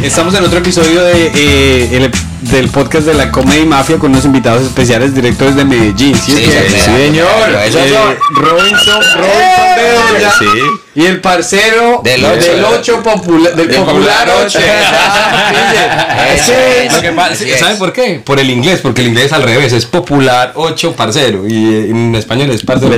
Estamos en otro episodio de, eh, del podcast de la Comedy Mafia con unos invitados especiales directores de Medellín. ¿sí? Sí, es que- señor. señor. Eso Eh, son. Robinson, Robinson. Sí. Y el parcero Del del ocho. 8 popular, del Del popular popular 8. Eso es. Lo que pasa- Así es. ¿Saben por qué? Por el inglés, porque el inglés es al revés, es popular 8 parcero y eh, en español es parcero.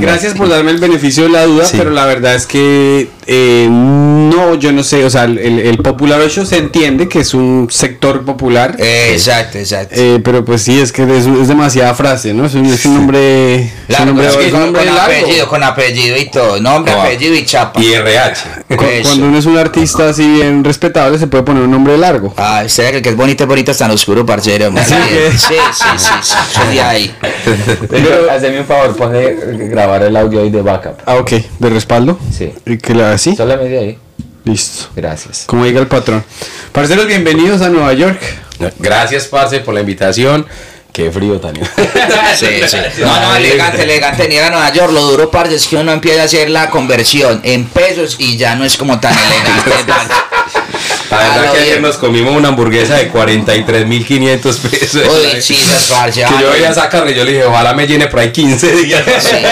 Gracias por darme el beneficio de la duda, Sí. pero la verdad es que eh, no, yo no sé, o sea, el, el Popular 8 se entiende que es un sector popular, Eh, Exacto, exacto. eh, pero pues sí, es que es, es demasiada frase, ¿no? Es un, es un nombre, es un Largo, nombre, es que es un con, nombre con largo. apellido, con apellido y todo. Nombre, No. apellido y chapa. Y RH. Cuando uno es un artista así bien respetable, se puede poner un nombre largo. Ah, que el que es bonito, es bonito, es tan oscuro, parcero. Sí, sí, sí, sí, sí, soy de ahí. Pero, hazme un favor, pone grabar el audio ahí de backup. Ah, ok, de respaldo. Sí. ¿Y que haga así? Solamente ahí. Listo. Gracias. Como diga el patrón. Parceros, bienvenidos a Nueva York. Gracias, parce, por la invitación. Qué frío, Tania. Sí, sí. No, no, elegante, elegante. Ni a Nueva York, lo duro, parce, es que uno empieza a hacer la conversión en pesos y ya no es como tan elegante. La verdad que ayer nos comimos una hamburguesa de 43.500 pesos. Uy, parce. Que yo esa carne y yo le dije, ojalá me llene por ahí 15 días. Sí.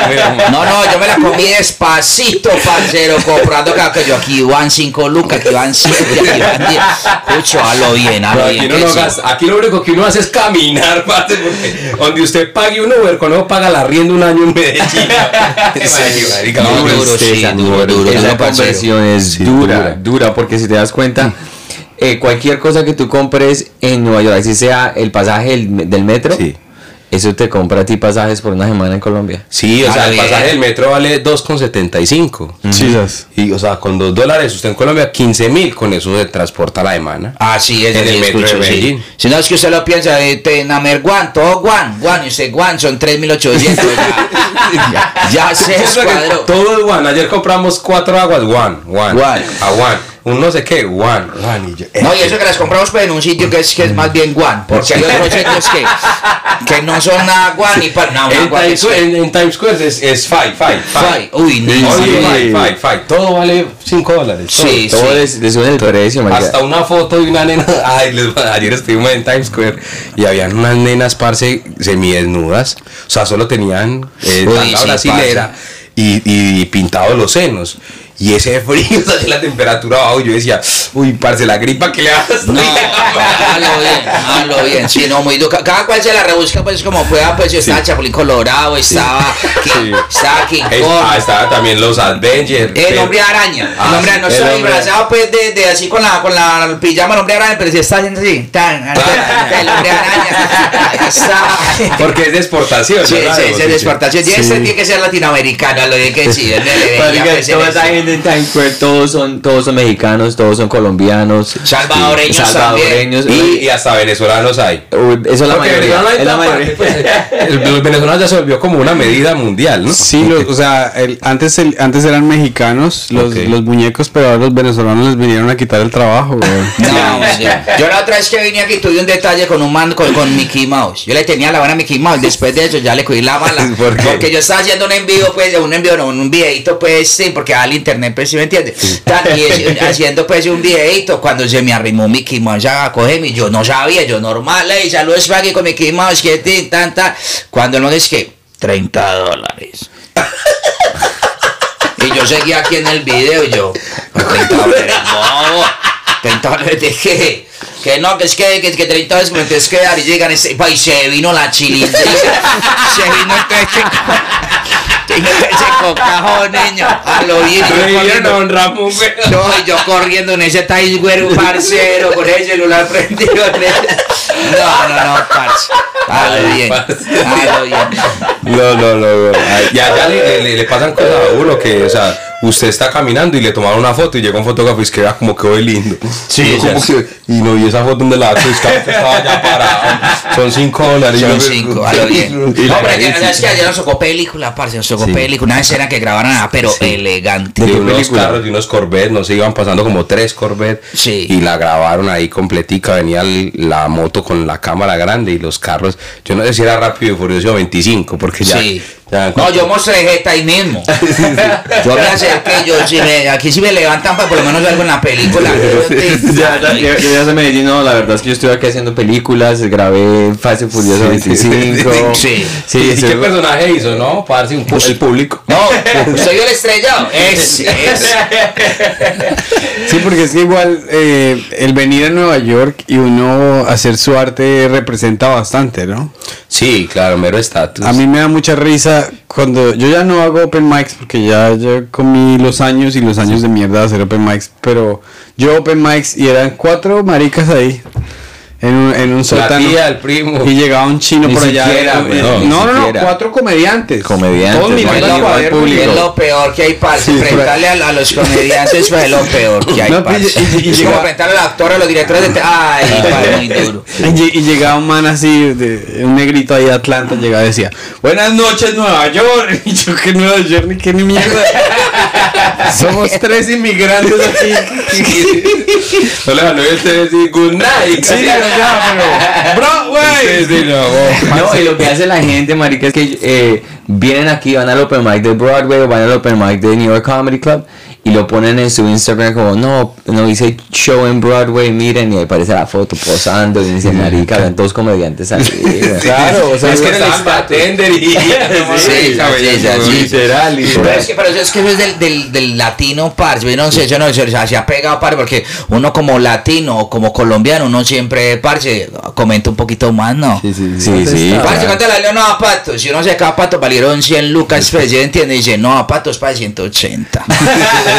No, no, yo me la comí despacito, parcero, comprando que yo aquí van 5 lucas, aquí van 7, aquí van 10. Escucho, a lo bien, a lo aquí, bien. no sí. gasta- aquí lo único que uno hace es caminar, parce, porque donde usted pague un Uber, con eso paga la rienda un año en Medellín. No, duro, sí, esa- duro, duro. Esa no, conversión es dura. dura, porque si te das cuenta, eh, cualquier cosa que tú compres en Nueva York, así sea el pasaje del, del metro, Sí. eso te compra a ti pasajes por una semana en Colombia. Sí, o Ah, sea, el pasaje del metro vale 2,75. Sí, ¿sabes? Y, o sea, con 2 dólares, usted en Colombia 15 mil, con eso se transporta la semana. Ah, sí, es En el sí, metro de escucho, sí. Medellín. Si no es que usted lo piensa, eh, te- Namer Guan, todo Guan, Guan, y usted Guan son 3.800. Ya, ya, ya se Eso es que. Todo es one. Ayer compramos cuatro aguas one, one, One. a one. Un no sé qué, one, one. Y yo, No, y eso que las compramos pues, en un sitio que es, que es más bien Guan, porque hay otros sitios que, que no son nada Guan ni para nada. en, Times, Square- en, en Times Square es, es five, five, five. Uy, ni Only Sí. five, five, five. Todo vale 5 dólares. todo. Sí, Todo les, les sube el precio. Hasta una foto de una nena. Ay, les- ayer estuvimos en Times Square y habían unas nenas, parce, semidesnudas. O sea, solo tenían eh, Uy, tanga sí, brasilera y, y pintados los senos. Y ese frío, o sea, la temperatura abajo, yo decía, uy, parce, la gripa que le das. No, bien, bien. Sí, no, muy duro. Cada cual se la rebusca, pues como pueda. Pues yo estaba Chapulín Colorado, estaba, Sí. estaba King Es- Kong. ah, estaba también los Avengers. El hombre araña, Ah, el hombre araña, no hombre- disfrazado pues de, de así con la, con la pijama el hombre araña, pero si está haciendo así, tan, el hombre araña, está. Porque es de exportación. Sí, ¿no? sí, sí, Sí, es de exportación. Y Sí. ese tiene que ser latinoamericano, lo de que sí, en Times Square, todos son, todos son mexicanos, todos son colombianos, Salvadoreños salvadoreños. Y, y hasta venezolanos hay. Eso es la Porque mayoría. hay Es la mayoría. pues. El- Los venezolanos ya se volvió como una medida mundial, ¿no? Sí, los- o sea, el- antes, el- antes eran mexicanos los, los muñecos, pero ahora los venezolanos les vinieron a quitar el trabajo. No. Yo la otra vez que vine aquí tuve un detalle con un man con, con Mickey Mouse. Yo le tenía la buena Mickey Mouse. Después de eso ya le cogí la mala. ¿Por qué? Porque yo estaba haciendo un envío, pues, un envío, no, un videito, pues, sí, porque al internet, pues, ¿sí me entiendes? Y es- haciendo, pues, un videito cuando se me arrimó Mickey Mouse a cogerme. Yo no sabía, yo normal, hey, saludos para con Mickey Mouse, que tin, tan, tan. Cuando no es que 30 dólares. Y yo seguía aquí en el video y yo, 30 dólares, no, 30 dólares de qué? Que no, que es que, que, que 30 dólares me tienes que dar y llegan ese, pa, y se vino la chilindrina, se vino este, Tengo ese cocajón, niño, a lo bien, y yo no, y yo corriendo en ese Times Square, un parcero, con el celular prendido, en ese- no, no, no, parce, a lo bien, a lo bien. No, no, no, no. Ay, Y allá le, le- le pasan cosas a uno que, o sea, usted está caminando y le tomaron una foto y llega un fotógrafo y es que vea como quedó de lindo. Sí, Y como que, no, y esa foto donde la que estaba ya parado. Son 5 dólares. Son Y yo- cinco, a lo bien. Y la No, pero gente- es que ayer nos tocó película, parce, nos tocó Sí. película, una escena que grabaron nada, pero elegante. de unos película? carros, de unos Corvette, nos iban pasando como tres Corvette Sí. y la grabaron ahí completica, venía la moto con la cámara grande y los carros, yo no sé si era rápido y furioso 25, porque ya, Sí. ya- No, yo mostré jeta ahí mismo. Yo me, ser que yo, si me, aquí si me levantan, pues por lo menos algo en la película. ya, ya, ya, ya se Medellín, no, la verdad es que yo estuve aquí haciendo películas, grabé Fase Furioso 25. Sí. Sí, ¿Y qué personaje hizo, no? Parce, un pu- el público. No, soy yo el estrellado. Es, es. Sí, porque es que igual eh, el venir a Nueva York y uno hacer su arte representa bastante, ¿no? Sí, claro, mero estatus. A mí me da mucha risa cuando yo ya no hago open mics porque ya, ya comí los años y los años de mierda de hacer open mics, pero yo open mics y eran cuatro maricas ahí en un, en un la sótano. tía, el primo. Y llegaba un chino Ni por allá. siquiera, no, no, ni no, no, siquiera. cuatro comediantes. Comediantes, Todos no. Es lo peor que hay, parce. Sí, Enfrentarle a, a los comediantes es lo peor que hay, No, parce. y- y- y es como enfrentarle al actor, a los directores de... Ay, parce, muy duro. Y llegaba un man así, de, un negrito ahí de Atlanta, llegaba y decía, buenas noches Nueva York. Y yo, que Nueva York, ni que ni mierda. Somos tres inmigrantes aquí. No le decir good night. Sí, o sea, pero, bro, güey. Sí, sí, no. No, y lo que hace la gente, marica, es que eh, vienen aquí, van al open mic de Broadway o van al open mic de New York Comedy Club y lo ponen en su Instagram como, no, no hice show en Broadway, miren, y ahí aparece la foto posando y dicen, marica, ven todos comediantes ahí. Claro, o sea, es que era el bartender y. Sí. Literal, Pero literal. es que, pero es que eso es del, del, del latino, parce. Yo no sé, yo no sé, se ha pegado, parce, porque uno como latino o como colombiano, uno siempre, parce, comenta un poquito más, ¿no? Sí, sí, Sí, sí. Parce. ¿cuánto le? No, a patos. Si uno se cada pato, valieron 100 lucas, pues, ¿sí entiende? Dice, no, a patos para 180.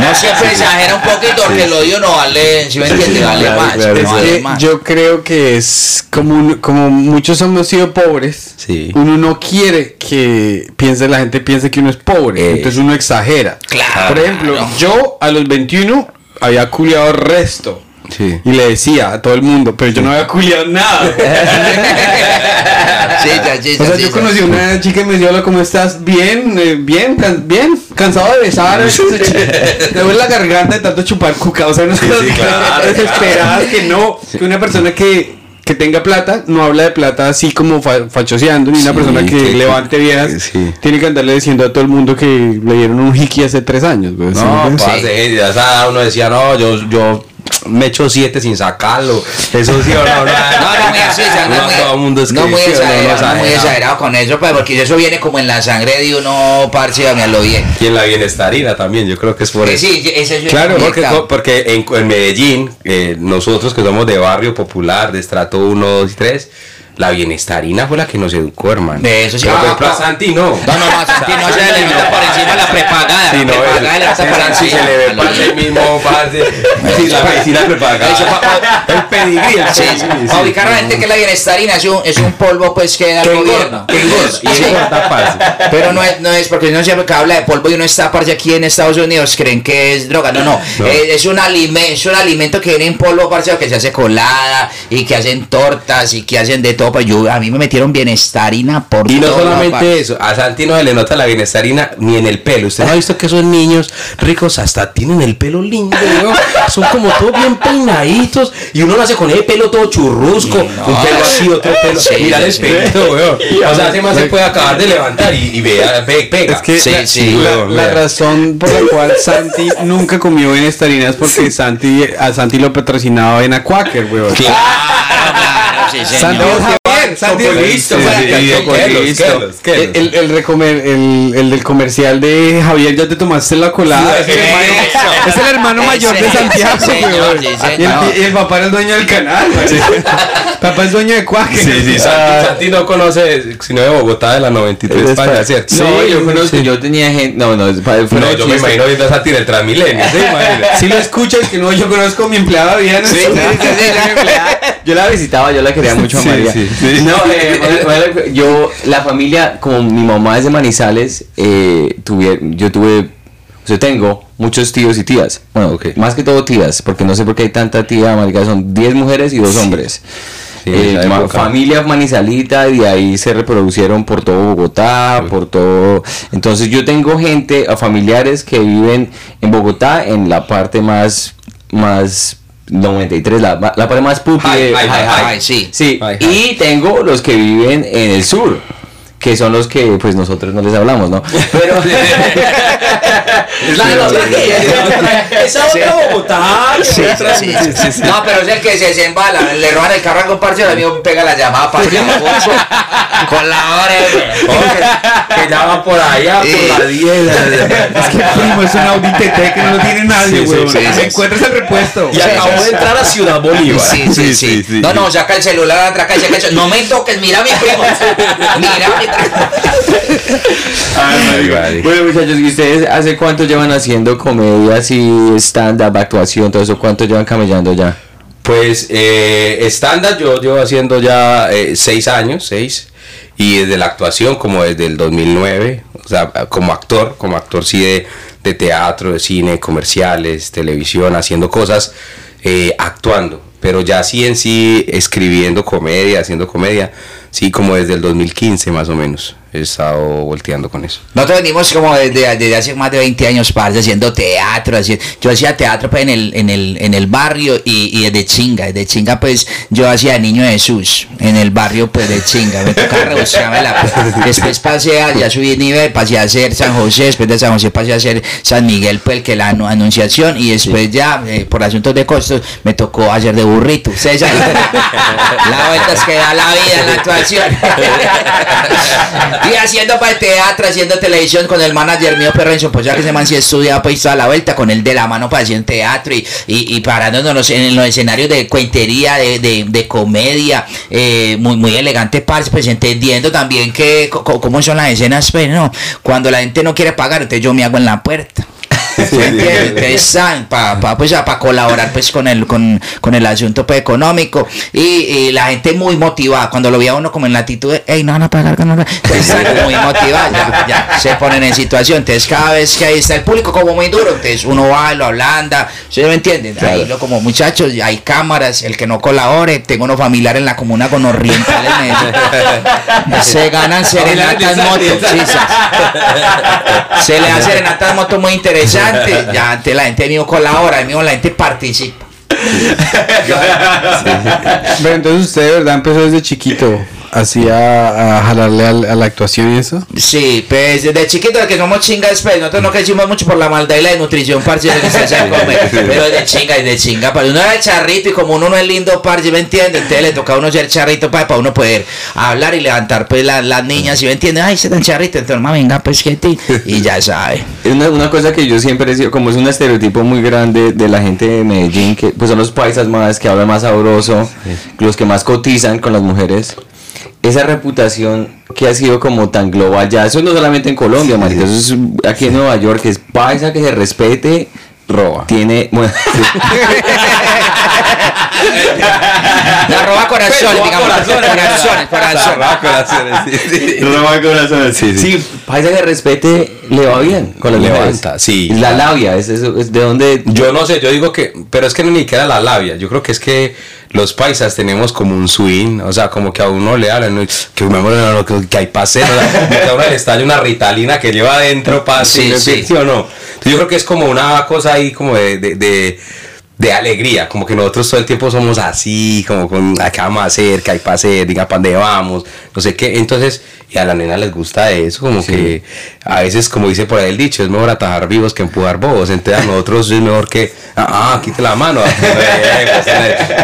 no siempre exagera un poquito, porque lo dio no vale, si me entiende, vale claro, más. claro. no Es vale que más. yo creo que es como, un- como muchos hemos sido pobres. Sí. Uno no quiere que piense la gente piense que uno es pobre. Eh. Entonces uno exagera. Claro. Por ejemplo, yo a los 21 había culiado resto. Sí. Y le decía a todo el mundo, pero yo no había culiado nada. Sí, sí, O sea, sí, yo sí. conocí a una chica y me decía, hola, ¿cómo estás? Bien, eh, bien, can- bien, cansado de besar. Me duele la garganta de tanto chupar cuca. O sea, unas cosas sí, claro, desesperadas que no, que una persona que, que tenga plata no habla de plata así como fa- fachoseando, ni una Sí, persona que, que- levante viejas sí. tiene que andarle diciendo a todo el mundo que le dieron un hiki hace tres años. ¿sí me No, entiendes? parce, ya esa- uno decía, no, yo, yo me echo siete sin sacarlo. Eso sí o no, no. No, no muy así, o sea, no, todo el mundo es no muy exagerado, muy exagerado. exagerado con eso, pues, porque eso viene como en la sangre de uno, parce, a lo bien. Y en la bienestarina también, yo creo que es por eso. sí, ese es Claro, porque, conectado. porque en, en Medellín, eh, nosotros que somos de barrio popular, de estrato 1, 2 y 3, la bienestarina fue la que nos educó, hermano. De eso sí. Pero, Ah, a ah. Santi no. No, no, no, Santi no se le por encima la prepagada. Sí, la no, prepagada le nota por si se le ve el mismo parce. Sí, la medicina Eso, prepagada. pa- El pedigrí. Sí, para ubicar a la gente que la bienestarina es un, es un polvo pues que da el gobierno. que engorda. Pero no es, no es porque no siempre que habla de polvo y uno está parce aquí en Estados Unidos creen que es droga. No, no. No. Eh, es, un alimento, es un alimento que viene en polvo parce que se hace colada y que hacen tortas y que hacen de todo. Pues yo, a mí me metieron bienestarina por Y no todo, solamente eso, a Santi no se le nota la bienestarina ni en el pelo. Usted no ha visto que esos niños ricos hasta tienen el pelo lindo, weón? Son como todos bien peinaditos y uno lo hace con ese pelo todo churrusco, un pelo así, otro pelo. Sí, Mira el weón. O sea, ese más se puede acabar de levantar y, y vea, pe- pega. Es que Sí, la, sí, la- weón, la vea. razón por la cual Santi nunca comió bienestarina es porque Santi, a Santi lo patrocinaba en Quaker, weón. Claro, claro, sí, Santi señor. Santi es Listo. El, el, recomer- el, el del comercial de Javier, ya te tomaste la colada. Sí, es, el hermano, eso. es el hermano mayor de Santiago, señor, Y el, señor. y el papá era el dueño del canal. papá es dueño de. Sí, sí, Santi, Santi no conoce sino de Bogotá de la 93 Es España, pa- ¿cierto? No, yo conozco, yo tenía gente, no, no, No, yo me imagino viendo a Santi en el Transmilenio, ¿sí? Imagina. Si lo escuchas, que no, yo conozco a mi empleada bien. Sí, sí, sí, sí, sí, Yo la visitaba, yo la quería mucho a Sí, María. sí, sí. No, eh, bueno, bueno, yo, la familia, como mi mamá es de Manizales, eh, tuve, yo tuve, yo tengo muchos tíos y tías. Bueno, Ok. más que todo tías, porque no sé por qué hay tanta tía, marica, son 10 mujeres y dos hombres. Sí, Eh, familia manizalita y de ahí se reproducieron por todo Bogotá, por todo. Entonces yo tengo gente, familiares que viven en Bogotá en la parte más, más 93, la, la parte más pupi High, de- high, high, high, high. sí. Sí, High, y tengo los que viven en el sur, que son los que pues nosotros no les hablamos, ¿no? Pero, la de la otra que- Esa otra Bogotá. que Sí, otra- sí, sí. No, pero es el que se, se embala, le roban el carro a un parche, el amigo pega la llamada para que con la hora. Que ya va por allá, por la 10. Es que primo, es un Audi TT que no lo tiene nadie, sí. Encuentras el repuesto. Y acabó de entrar a Ciudad Bolívar. Sí, sí, sí, No, no, saca el celular atrás y saca el No me toques, mira a mi primo. Mira a mi primo. Bueno, muchachos, ¿y ustedes hace cuánto llevan haciendo comedias y stand-up, actuación, todo eso? ¿Cuánto llevan camellando ya? Pues eh, estándar yo llevo haciendo ya eh, seis años, seis, y desde la actuación como desde el 2009, o sea, como actor, como actor sí de, de teatro, de cine, comerciales, televisión, haciendo cosas, eh, actuando, pero ya sí en sí escribiendo comedia, haciendo comedia, sí como desde el 2015 más o menos, he estado volteando con eso. Nosotros venimos como desde, desde hace más de 20 años, parce, haciendo teatro. Así, yo hacía teatro pues, en, el, en, el, en el barrio y, y desde chinga. Desde chinga, pues yo hacía Niño Jesús en el barrio pues de chinga. Me tocaba rebuscarme la. Después pasé a, ya subí nivel, pasé a hacer San José. Después de San José pasé a hacer San Miguel, pues el que la anu- anunciación. Y después ya, eh, por asuntos de costos, me tocó hacer de burrito. Ustedes saben, la vuelta es que da la vida en la actuación. y haciendo para el teatro, haciendo televisión con el manager mío Perrenzo, pues ya que se man sí estudia pues toda la vuelta con él de la mano para hacer teatro y, y, y parándonos en los escenarios de cuentería, de, de, de comedia, eh, muy, muy elegante, parce, pues entendiendo también que cómo son las escenas, pues no, cuando la gente no quiere pagar, entonces yo me hago en la puerta. ¿Sí? Entonces, san, pa, pa, pues, para colaborar pues con el con, con el asunto pues, económico. Y, y la gente muy motivada cuando lo veía uno como en la actitud de hey no van a pagar no, no". Entonces, están muy motivada ya, ya se ponen en situación. Entonces cada vez que ahí está el público como muy duro entonces uno va y lo ablanda ¿sí me entienden? ahí lo como muchachos hay cámaras el que no colabore tengo unos familiares en la comuna con orientales me se ganan serenatas motos sí, se le hace serenatas motos muy interesantes ya antes la gente mío colabora mío la gente participa. Pero entonces usted de verdad empezó desde chiquito así a, jalarle al- a la actuación y eso. Sí, pues desde chiquito que somos chingas, pues nosotros no crecimos mucho por la maldad y la desnutrición, parce, de que se hace comer, pero desde chinga, desde chinga, para uno era charrito y como uno no es lindo, parce, ¿me entiende? Entonces le toca a uno ser charrito para, para uno poder hablar y levantar pues la- las niñas, ¿sí me entiende? Ay, se tan charrito, entonces mamá, venga, pues que ti, y ya sabe. Es una, una cosa que yo siempre he sido, como es un estereotipo muy grande de la gente de Medellín, que pues son los paisas más que hablan más sabroso, los que más cotizan con las mujeres. Esa reputación que ha sido como tan global ya, eso no solamente en Colombia, marica, eso es aquí en Nueva York, es paisa que se respete, roba. Tiene, bueno, La roba corazones, digamos, corazones, corazones. Roba corazones, sí, sí, paisa que respete le va bien con las mujeres. Levanta, sí. La labia, es, eso, es de donde Yo no sé, yo digo que, pero es que no ni queda la labia. Yo creo que es que los paisas tenemos como un swing, o sea, como que a uno le hablan, que que, que hay pase, o sea, como que a uno le estalla una ritalina que lleva adentro pase, Sí, ¿sí, sí. sí o no? Entonces yo creo que es como una cosa ahí como de, de, de, de alegría, como que nosotros todo el tiempo somos así, como con, ¿qué vamos a hacer? ¿Qué hay para hacer? Diga, ¿para dónde vamos? No sé qué, entonces, y a la nena les gusta eso, como que a veces, como dice por ahí el dicho, es mejor atajar vivos que empujar bobos, entonces a nosotros es mejor que, ah, ah quite la mano.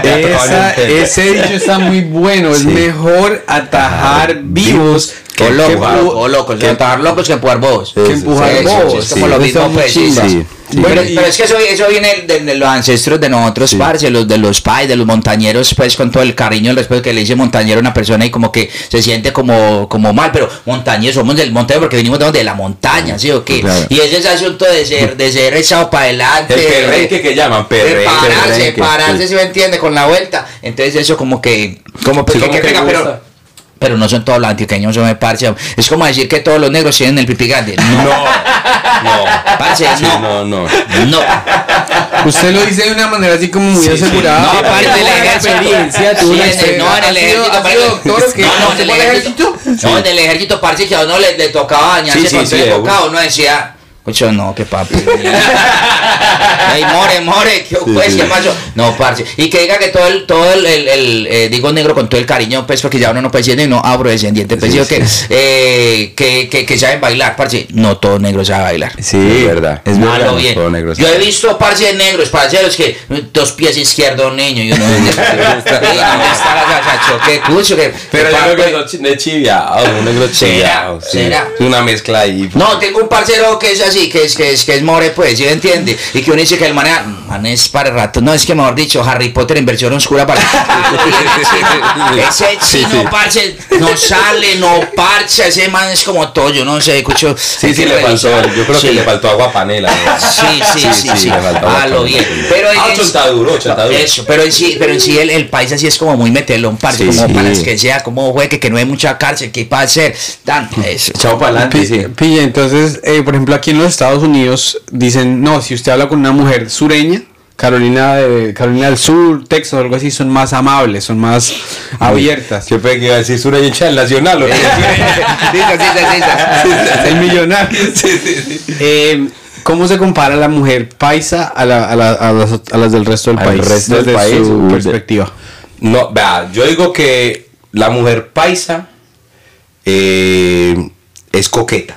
Esa- ese dicho está muy bueno. Es mejor atajar vivos que O loco, empujar. o locos, que atajar locos que empujar bobos. que empujar bobos. es como lo mismo, pues, sí. Pero, es que eso, eso viene de, los ancestros de nosotros, parce, los de los pais, de los montañeros, pues con todo el cariño el respeto que le dice montañero a una persona y como que se siente como, como mal, pero montañeros somos del monte porque venimos de, la montaña, ¿sí o qué? Y ese es el asunto de ser, de ser echado para adelante. El perrenque que llaman, perrenque. pararse, pararse, si me entiende, con la vuelta. Entonces eso como que, como pues, que, pero pero no son todos los antioqueños, son de parce. Es como decir que todos los negros tienen el pipi grande. No, No, no. parce, Sí, no. no, no. No. Usted lo dice de una manera así como muy Sí, sí. asegurada. No, Tuvo parte del una ejército. experiencia, tuvo Sí, en no, en el ¿Ha sido- ejército, ha sido parce. doctor que No, no, no, en el ejército. No, en el ejército, parce, que a uno le, le tocaba bañarse Sí, sí, con sí, tres de bocados. Uno decía, Mucho no, que papi. Ey, more, more, ¿qué, pues, ¿qué pasó? No, parce. Y que diga que todo el, todo el, el, el, eh, digo negro con todo el cariño, pues, porque ya uno no puede decir, no, afrodescendiente, pues, Sí, digo sí. que, eh, que, que, que saben bailar, parce. No todo negro sabe bailar. Sí, Es verdad. Es Malo verdad. bien. todo negro Yo he visto parce de negros, parceros que dos pies izquierdos niño y uno qué cucho que Pero que yo creo que de chiviados, un negro sí. ¿Será? Es una mezcla ahí. No, tengo un parcero que es así, que es, que es, que es more, pues, ¿sí me entiende? Y que uno dice que el man, man es para rato. No, es que mejor dicho, Harry Potter en versión oscura para. ese chino, sí. parce, no sale, no parcha. Ese man es como todo, yo no sé, escucho. Sí, sí, le faltó. Yo creo que le faltó agua panela. ¿no? Sí, sí, sí, sí. le faltó agua Ah, lo bien. Pero Ah. Eso, pero en sí, pero en sí el, el país así es como muy metelón, parce, Sí, como sí. para que sea, como juegue, que no hay mucha cárcel, que para hacer. Dan, eso. Chao para adelante, sí. Pille, entonces, eh, por ejemplo, aquí en los Estados Unidos dicen, no, si usted habla con una mujer sureña, Carolina, de, Carolina del Sur, Texas o algo así, son más amables, son más abiertas. Yo pensé que iba a decir nacional. ¿o qué? El millonario. Eh, ¿Cómo se compara la mujer paisa a, la- a la- a las, a las del resto del Al país? resto del desde país, su perspectiva. No, vea, yo digo que la mujer paisa eh, es coqueta.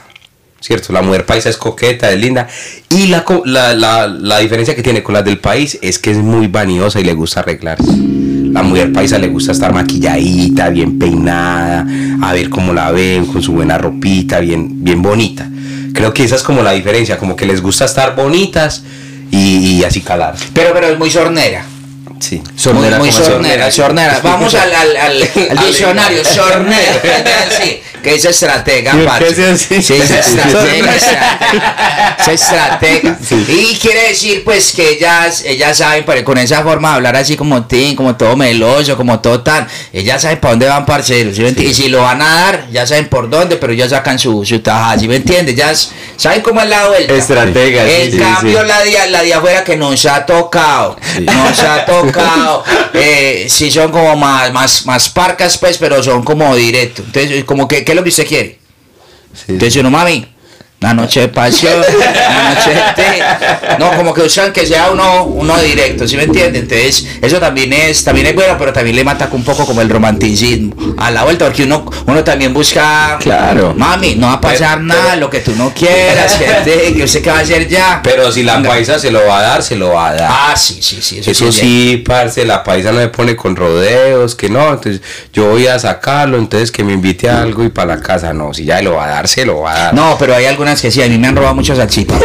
¿Cierto? La mujer paisa es coqueta, es linda. Y la, la, la, la diferencia que tiene con las del país es que es muy vanidosa y le gusta arreglarse. La mujer paisa le gusta estar maquilladita, bien peinada, a ver cómo la ven, con su buena ropita, bien, bien bonita. Creo que esa es como la diferencia, como que les gusta estar bonitas y, y así calar. Pero, pero es muy sornera. Sí. muy, muy ¿cómo se sornera, sornera. Vamos al, al, al, al diccionario, sornera. Sí, que es estratega, es estratega, estratega. Es estratega. Y quiere decir, pues, que ellas, ellas saben, pero con esa forma de hablar así como tin, como todo meloso, como todo tan, ellas saben para dónde van, parceros. Y si lo van a dar, ya saben por dónde, pero ya sacan su, su tajada, ¿sí me entiendes? Ya s- saben cómo es la vuelta. Estratega, En cambio, la de, la de afuera que nos ha tocado, nos ha tocado, eh, sí son como más, más, más parcas, pues, pero son como directos. Entonces, como que, ¿qué es lo que usted quiere? Entonces, uno, mami, una noche de pasión, una noche de té. No, como que usan que sea uno, uno directo, ¿sí me entiende? Entonces, eso también es, también es bueno, pero también le mata un poco como el romanticismo a la vuelta, porque uno, uno también busca, Claro. mami, no va a pasar Pero- nada, lo que tú no quieras, que, que usted qué va a hacer ya. Pero si la Venga. paisa se lo va a dar, se lo va a dar. Ah, sí, sí, sí, eso, Eso sí. sí, parce, la paisa no me pone con rodeos, que no, entonces yo voy a sacarlo, entonces que me invite a algo y para la casa, no, si ya lo va a dar, se lo va a dar. No, pero hay algunas que sí, a mí me han robado muchas salchitas.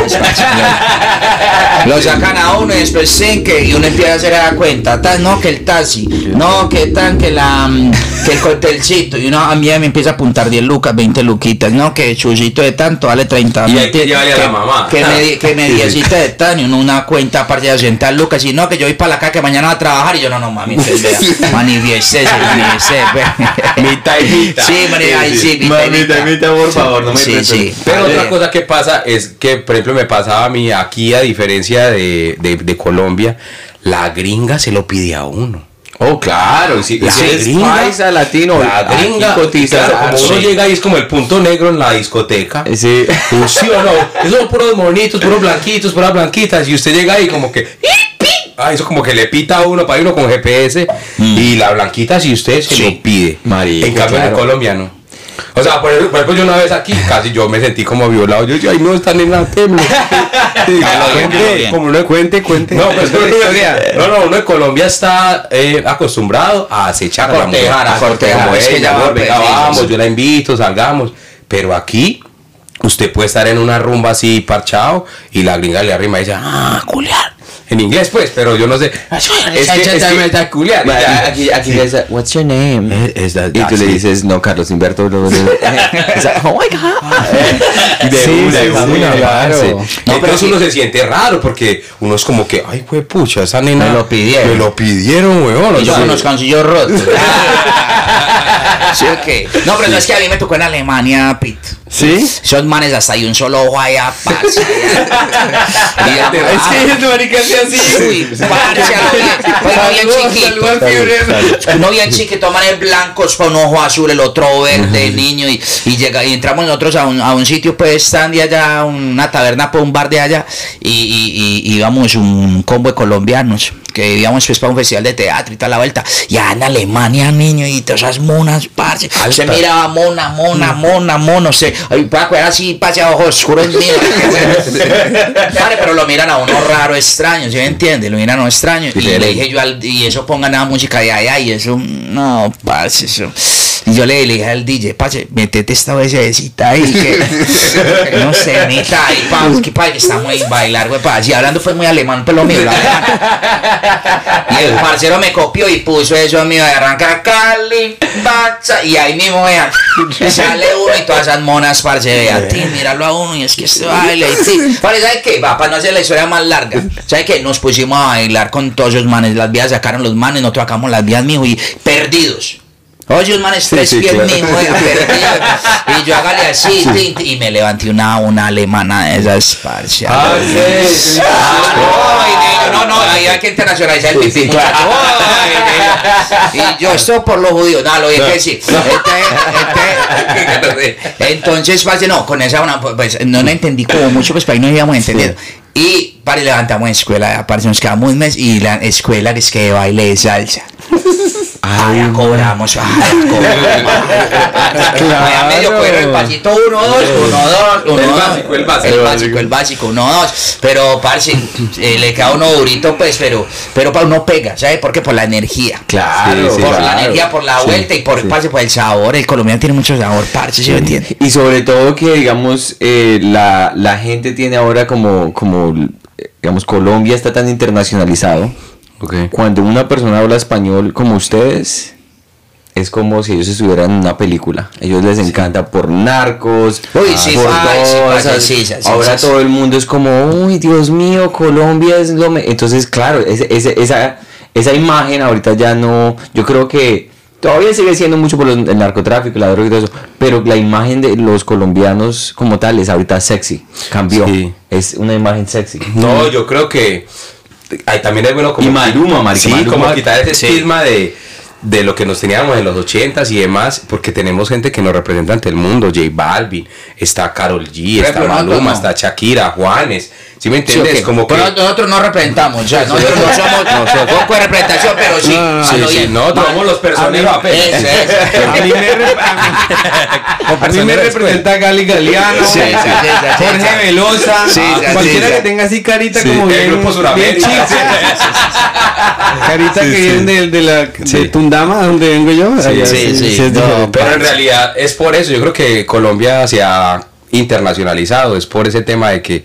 Lo sacan a uno y después sí, que y uno empieza a hacer la cuenta. Tan, no, que el taxi, no, que tan, que la mm, que el coctelcito. Y uno a mí me empieza a apuntar 10 lucas, 20 luquitas, no, que chuchito de tanto vale 30. Y hay que llevarle a la que- mamá. Que me, que me diecita de tan, y uno una cuenta aparte de 80 lucas. Y no, que yo voy para la casa que mañana va a trabajar. Y yo, no, no, mami, manifieste, manifieste. Mitad y mitad. Sí, ay, sí, mitad y mitad. por favor, no me Sí, sí. Pero otra cosa que pasa es que, por ejemplo, me pasaba a mí aquí, a diferencia de, de- de Colombia, la gringa se lo pide a uno. Oh, claro. Si, La si eres gringa- paisa, latino, La gringa, cotizas. claro, como uno Sí. llega y es como el punto negro en la discoteca. Eh, Sí. Pues sí o no, esos son puros monitos, puros blanquitos, puras blanquitas, y usted llega ahí como que. Ah, eso como que le pita a uno para uno con GPS y la blanquita si usted se Sí. lo pide. Marica, en cambio en claro. Colombia no. O sea, por ejemplo, yo una vez aquí casi yo me sentí como violado. Yo decía, ay no, están en la tembla. Cuente, como no cuente, cuente. No, pues no, no, uno en Colombia está eh, acostumbrado a acechar a, la mujer. a cortejar, Como es que ella, amor, venga, vamos, sí. yo la invito, salgamos. Pero aquí, usted puede estar en una rumba así parchado y la gringa le arrima y dice, ah, culiar. En inglés, pues, pero yo no sé. Es que, es que- culiar. Aquí, aquí le dice, what's your name? Es- es- y tú ah, le dices, no, Carlos Humberto. bla, bla, bla". O sea, oh my God. De Sí, una, sí, de sí, una, claro. Entonces uno se siente raro porque uno es como que, ay, güey, pucha, esa nena. Me lo pidieron. Me lo pidieron, weón. Y yo con los cansillos rotos. ¿Sí o qué? No, pero no es que a mí me tocó en Alemania, Pit. ¿Sí? Esos manes hasta hay un solo ojo allá, parce. allá. Y- Es que es marica así. Uy, parce, uno bien chiquito. Uno bien chiquito, manes blancos, para un ojo azul, el otro verde, niño, y, y llega, y entramos nosotros a un, a un sitio, pues, stand de allá, una taberna, pues, un bar de allá, y, y, y íbamos un combo de colombianos, que íbamos, pues, para un festival de teatro y toda la vuelta, y en Alemania, niño, y todas esas monas, parce, se miraba mona, mona, mona, mono, se, ay, para cuidar así, pase a ojos oscuros míos. Pare, pero lo miran a uno raro, extraño, ¿sí me entiende? Lo miran a uno extraño. Y le dije yo al, y eso pongan nada música de allá y eso, no, parce, eso. Y yo le, le dije al DJ, parce, metete esta bececita ahí, que no sé, neta, ahí, pa, que pa, que está muy bailar, güey, pa, así hablando fue muy alemán, pero lo mío, lo alemán. Y el parcero me copió y puso eso mío de arranca Cali, Bacha, y ahí mismo, vean, sale uno y todas esas monas, parce, vea, ti, míralo a uno y es que este baile, y sí. Parce, ¿sabe qué? Va, para no hacer la historia más larga, ¿sabe qué? Nos pusimos a bailar con todos esos manes, las vías sacaron los manes, nosotros sacamos las vías, mijo, y perdidos. Oye, un man es tres sí, pies claro. eh, perdido. Y yo hágale así, tin, y me levanté una, una alemana de esas, parce. Ah, Ay, niño, no, no, ahí hay que internacionalizar el pipí, niño. Y yo, esto por los judíos, no, lo dije que sí. Este, este, entonces, parce, no, con esa una, pues, no la entendí como mucho, pues, para ahí no íbamos entendiendo. Y, para levantamos en escuela, parce, nos quedamos un mes, y la escuela es que de baile de salsa. Ya cobramos, ya cobramos. Claro. Medio cuero el pasito 1, 2, 1, 2, 1, El 2. básico, el básico. El básico, el básico, 1, 2. Pero, parce, eh, le queda uno durito, pues, pero, pero para uno pega, ¿sabes? Porque por la energía. Claro, Sí, sí, por la energía, por la Sí, vuelta y por, parce, por el sabor. El colombiano tiene mucho sabor, parce, ¿sí me entiende? Y sobre todo que, digamos, eh, la, la gente tiene ahora como, como, eh, digamos, Colombia está tan internacionalizado. Cuando una persona habla español como ustedes, es como si ellos estuvieran en una película. ellos les encanta por narcos, Uy, sí, por ay, sí, sí, sí, sí, Ahora sí, todo el mundo es como, uy, Dios mío, Colombia es lo... me-". Entonces, claro, ese- ese- esa, esa imagen ahorita ya no... Yo creo que todavía sigue siendo mucho por los- el narcotráfico, la droga y todo eso, pero la imagen de los colombianos como tal es ahorita sexy. Cambió. Sí. Es una imagen sexy. No, yo creo que ahí también es bueno como Y Maluma, marica, sí, Maluma- como quitar ese Sí. estigma de, de lo que nos teníamos en los ochentas y demás, porque tenemos gente que nos representa ante el mundo, J Balvin, está Carol G, está Maluma, no. está Shakira, Juanes, ¿sí me entiendes? Sí. Como que Pero nosotros no representamos, sea, nosotros no somos poco de representación, pero sí. No, no, no, a sí, no, tomamos los personeros A mí- apenas. A mí me, rep- a mí- me representa Gali Galeano, Sí, sí, sí, sí, sí, Jorge. Velosa, Sí, sí, cualquiera que tenga así carita como el bien, Grupo bien carita que viene de, de la de Sí. Tundama, donde vengo yo. sí, sí. No. Pero en realidad es por eso, yo creo que Colombia se ha internacionalizado, es por ese tema de que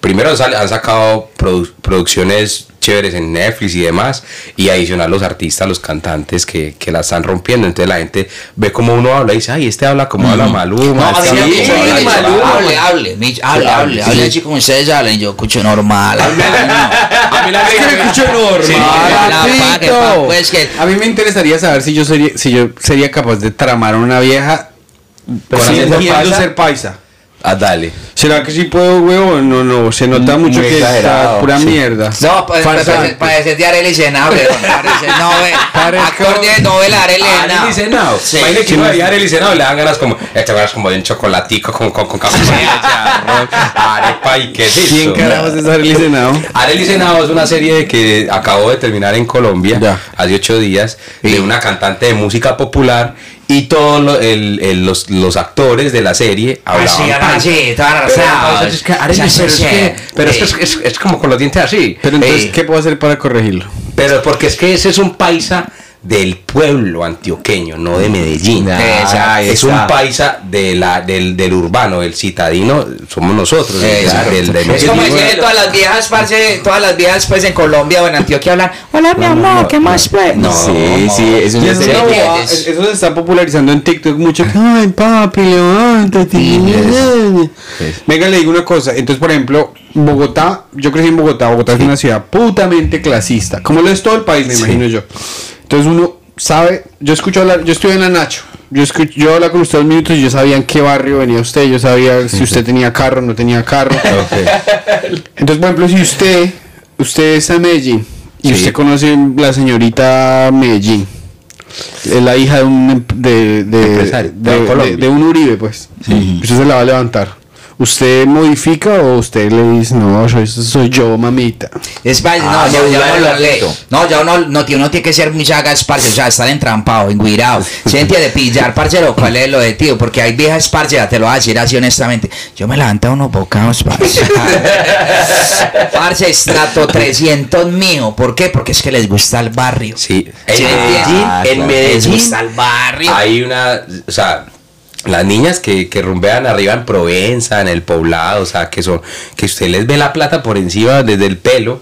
primero han sacado produ- producciones chéveres en Netflix y demás, y adicional los artistas, los cantantes que, que la están rompiendo, entonces la gente ve como uno habla y dice, ay, este habla como habla Maluma. No, a este habla dicho, Maluma". hable, hable, me dicho, hable, hable, hable así como ustedes hablan, yo escucho normal. A mí la Es que me escucho normal, Sí, pues que- A mí me interesaría saber si yo sería, si yo sería capaz de tramar a una vieja acento paisa. ser paisa. Ah, dale. ¿Será que sí puedo, huevón? No, no, se nota Muy mucho que exagerado, está pura sí. mierda. No, pues, Farsante. parece de Arely Senao, pero parece, no, ve, Parezco- actor de novela Arely Arely Senao. Sí. Imagínate que uno Arely y le dan ganas como, echar ganas como de un chocolatico con, con, con café, arroz, arepa y qué es eso. ¿Quién carajos es Arely? Arely Senado es una serie que acabó de terminar en Colombia Ya. hace ocho días de una cantante de música popular y todos lo- el- el- los, los actores de la serie hablaban Así, Pero, razón. es que Arely, pero es que- pero es, que es, es- es como con los dientes así. Pero entonces, Eh, ¿qué puedo hacer para corregirlo? pero porque es que ese es un paisa del pueblo antioqueño, no de Medellín. Ah, ahí es un paisa de la, del, del urbano, el citadino, somos nosotros. del- Exacto. del- del- Es como del- decirle todas las viejas, parce, todas las viejas pues en Colombia o en Antioquia hablan, hola mi amor, ¿qué más pues? No, eso se está popularizando en TikTok mucho. Ay, papi, levántate. Venga, le digo una cosa. Entonces, por ejemplo, Bogotá, yo crecí en Bogotá. Bogotá es una ciudad putamente clasista. Como lo es todo el país, me imagino yo. Entonces, uno sabe, yo escucho hablar, yo estuve en la Nacho. yo, escuch- yo hablaba con usted dos minutos y yo sabía en qué barrio venía usted, yo sabía si usted tenía carro o no tenía carro. Entonces, por ejemplo, si usted, usted está en Medellín y Sí. usted conoce la señorita Medellín, es la hija de un em- de, de, un Uribe, pues. Usted se la va a levantar. ¿Usted modifica o usted le dice, no, yo, soy yo, mamita? Es parce, no, Ah, ya, no, ya ya uno lo lo lee. acepto. No, ya uno, no, tío, uno tiene que ser muy sagas, parce, o sea, estar entrampado, enguirado. ¿Se entiende? Pillar, parcero, ¿cuál es lo de tío? Porque hay viejas, parce, ya te lo voy a decir así honestamente. Yo me levanto unos bocados, parce. parce, estrato 300 mío. ¿Por qué? Porque es que les gusta el barrio. Sí. Sí, En Medellín, ah, en claro. Les Medellín gusta el barrio. hay una, o sea, las niñas que, que rumbean arriba en Provenza, en el poblado, o sea, que son, que usted les ve la plata por encima desde el pelo,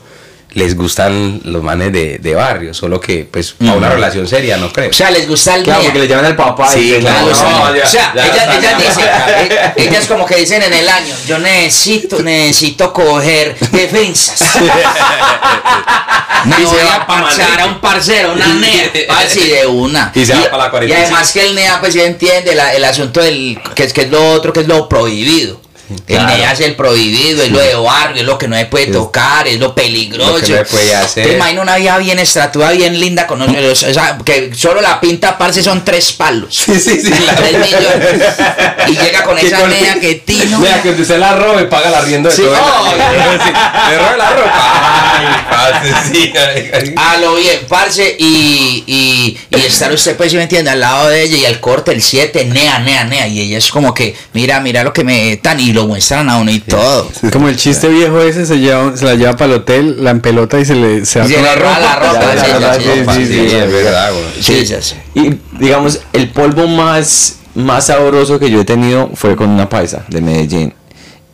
les gustan los manes de, de barrio, solo que pues a una relación seria no creo. O sea, les gusta el Claro, porque le llaman al papá Sí, y claro, no, o sea, no, ya- o sea, ya ellas, ellas dicen, eh, ellas como que dicen en el año, yo necesito, necesito coger defensas. Me Y se voy va a pa' parchar Madrid. a un parcero, una nea, así de una. Y se va pa' la 45. y además que el nea pues ya entiende la- el asunto del, que es, que es lo otro, que es lo prohibido. El claro. nea es el prohibido, es lo de barrio, es lo que no se puede tocar, es lo peligroso. Lo que no se puede hacer. Te imagino una vida bien estratuada, bien linda, con o sea, que solo la pinta parce son tres palos. Sí, sí, sí. Tres millones. Y llega con Que esa con- nea que tino. Vea, que usted la robe, paga la arriendo de Sí, todo. el. Sí, Le robe la ropa. Ay, parce, sí. A lo bien, parce, y, y, y estar usted, pues, si me entiende, al lado de ella y el corte, el 7, nea, nea, nea. Y ella es como que, mira, mira lo que me dan y lo muestran a uno y todo. Como el chiste viejo ese se, lleva, se la lleva para el hotel, la empelota y se le se Y se con roba la ropa, sí, sí, es verdad. Sí. Y digamos, el polvo más, más sabroso que yo he tenido fue con una paisa de Medellín.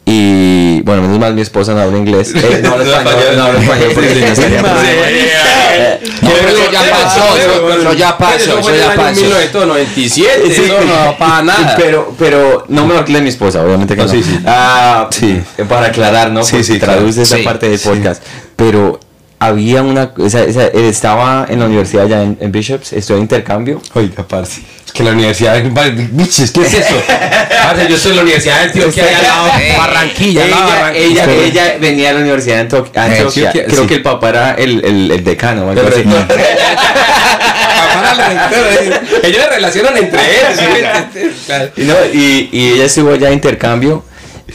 Y bueno, menos mal mi esposa no habla inglés. Eh, no habla español, no habla español porque si no. Eh, No, pero eso ya pasó, eso, ya pasó, Eso ya pasó. 1997, Sí. eso no para nada. Pero, pero no la de mi esposa, obviamente que No, no. sí, sí. Ah, Sí. Para aclarar, ¿no? Sí, sí, traduce esa parte del podcast. Pero había una. Esa, esa- estaba en la universidad ya en, en Bishops, estoy de intercambio. Oiga, parce. Que la universidad es. Biches, ¿qué es eso? parce, yo en la universidad de Antioquia, allá al lado, Eh, Barranquilla, de Ella, Barranquilla. ella, ella venía a la universidad de Antioquia. Antioquia. Creo sí. que el papá era el, el, el decano algo así. Ellos se relacionan entre ellos. ¿sí? No, y, y ella estuvo allá de intercambio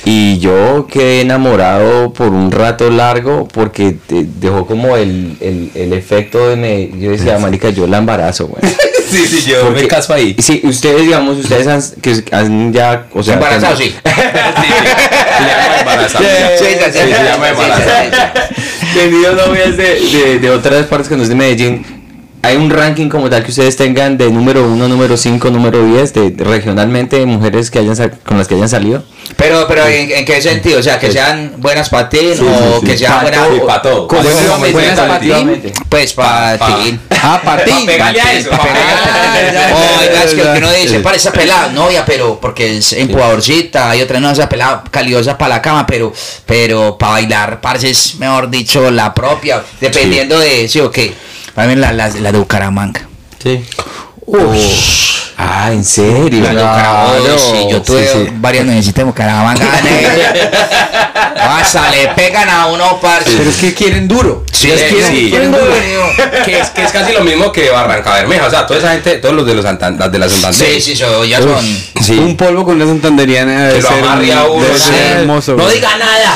y yo quedé enamorado por un rato largo porque te- dejó como el, el, el efecto de me, yo decía, marica, yo la embarazo, güey. Sí, sí, yo Porque- me caso ahí. Y Sí, ustedes, digamos, ustedes han, que han ya, o sea, Embarazado, sí. Se llama embarazado. Sí, sí, sí, Sí, se llama sí, sí, embarazado. sí, sí. tenido novias de, de, de otras partes que no es de Medellín. ¿Hay un ranking como tal que ustedes tengan de número 1, número 5, número 10 de, de regionalmente de mujeres que hayan con las que hayan salido? Pero, pero ¿en, en qué sentido? O sea, que sean buenas para ti Sí, o sí, sí. que sean Pa' buenas. todo, pa' todo. Colectivamente, Buenas pa' ti. Pues para Pa- ti. Ah, para ti. Pegarle a eso. Oiga, es que uno dice, para esa pelada, novia, pero porque es empujadorcita, hay otra no, esa pelada calidosa para la cama, pero, pero para bailar, parce, es mejor dicho, la propia, dependiendo de, sí o qué. Para la, la, la de Bucaramanga. Sí. Ah, ¿en serio? La de Bucaramanga, Claro. sí, yo tuve Sí, sí. varias necesitas de Bucaramanga. Pasa, le pegan a uno, parce. Pero es que quieren duro. Sí, es que sí, sí. quieren duro. Que es, que es casi lo mismo que Barranca Bermeja. O sea, toda esa gente, todos los de los Santan- las de la Santander. Sí, sí, so- ya son. Sí. Un polvo con una santanderiana debe Que lo ser, amarre a uno, debe ser hermoso. No diga nada.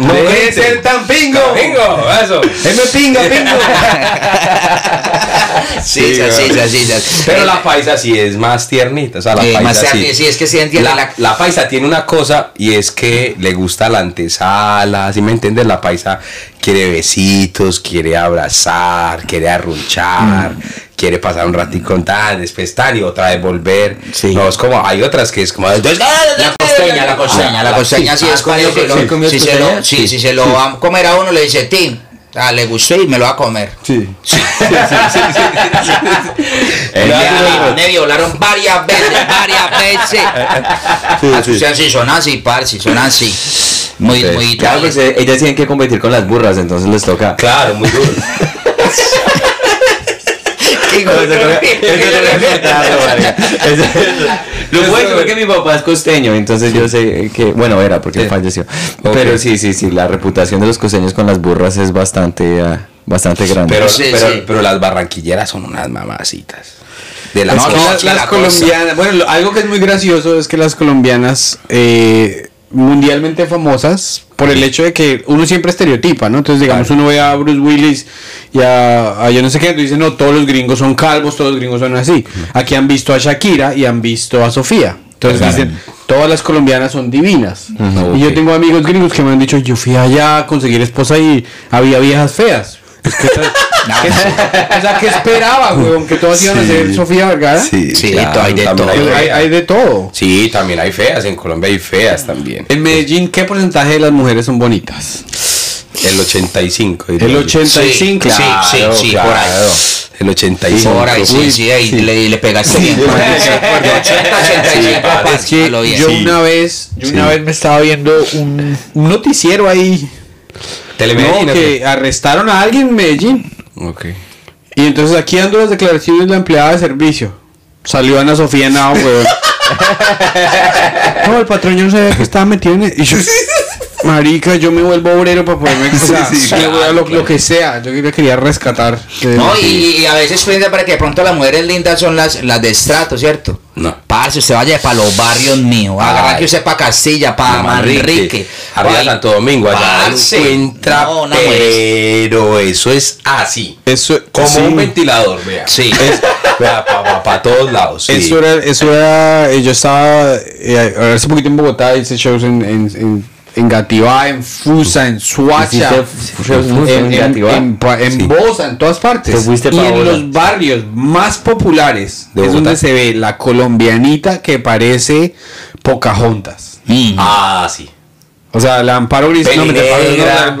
No puede ser tan pingo. Pingo, eso. Es me pinga, pingo. Sí, sí, sí. Pero la paisa sí es más tiernita. O sea, la Eh, paisa más sí. sí, es que sí entiende La, la- la paisa tiene una cosa y es que le gusta la antesala, ¿sí me entiendes? La paisa quiere besitos, quiere abrazar, quiere arrunchar, quiere pasar un ratico con tal, después tal y otra vez volver. Sí. No, es como, hay otras que es como... La costeña, la costeña, la costeña sí es como ¿cuál si, es? sí, si se lo va a comer a uno le dice Tim, ah, le gustó y me lo va a comer. Sí. El Nevi- Nevi volaron varias veces, varias veces. Las costeñas sí son así, parce, son así. Muy, muy Claro, pues eh, ellas tienen que competir con las burras, entonces les toca. Claro, muy duro. Lo bueno fue que mi papá es costeño, entonces yo sé que, bueno, era porque Sí. falleció. Pero sí, sí, sí, la reputación de los costeños con las burras es bastante, ah, bastante grande. Pero, Sí, pero, sí. pero las barranquilleras son unas mamacitas. De las No, Es no, la colombianas, bueno, lo- algo que es muy gracioso es que las colombianas eh, mundialmente famosas por el hecho de que uno siempre estereotipa, ¿no? Entonces, digamos, uno ve a Bruce Willis y a, a yo no sé qué, entonces dicen, no, todos los gringos son calvos, todos los gringos son así. Aquí han visto a Shakira y han visto a Sofía. Entonces dicen, todas las colombianas son divinas. Y yo tengo amigos gringos que me han dicho, yo fui allá a conseguir esposa y había viejas feas. Pues, ¿qué tal? ¿Qué- o sea, ¿qué esperaba, weón? Que todas iban a ser Sofía Vergara. Sí, Sí, claro, hay de todo. Hay, feas. hay de todo. Sí, también hay feas. En Colombia hay feas también. En Medellín, ¿qué porcentaje de las mujeres son bonitas? El 85. diría El yo. 85. Sí, sí, Claro, sí, claro. por ahí. El 85. Por ahí, sí, sí, ahí sí. Le, le pegaste bien. De 80, 85, pa, Es que a lo bien. yo Sí. una vez, yo una Sí. vez me estaba viendo un, un noticiero ahí. Telemedicina. No, que arrestaron a alguien en Medellín. Ok. Y entonces aquí dando las declaraciones de la empleada de servicio. Salió Ana Sofía Nao, weón. No, el patrón yo no sabía que estaba metido en el- y yo, Marica, yo me vuelvo obrero para poderme. o sea, sí, lo, claro. lo que sea. Yo quería, quería rescatar. No, y, y a veces piensa para que de pronto las mujeres lindas son las, las de estrato, ¿cierto? No. Parce, usted vaya para los barrios míos. Agarra que usted para Castilla, para Manrique. Arriba Santo Domingo, allá parce, encuentra, no, mujer. pero eso es así. Eso, Como sí. un ventilador, vea. Sí. Vea, para todos lados. sí. Eso era, eso era, eh, yo estaba eh, hace poquito en Bogotá, hice shows en, en, en, en Gativá, en Fusa, en Suacha, ¿Hiciste shows en en en, en, Sí. Bosa, en todas partes. Y en los barrios más populares De es Bogotá. donde se ve la colombianita que parece Pocahontas. Mm. Ah, sí. O sea, la Amparo. No,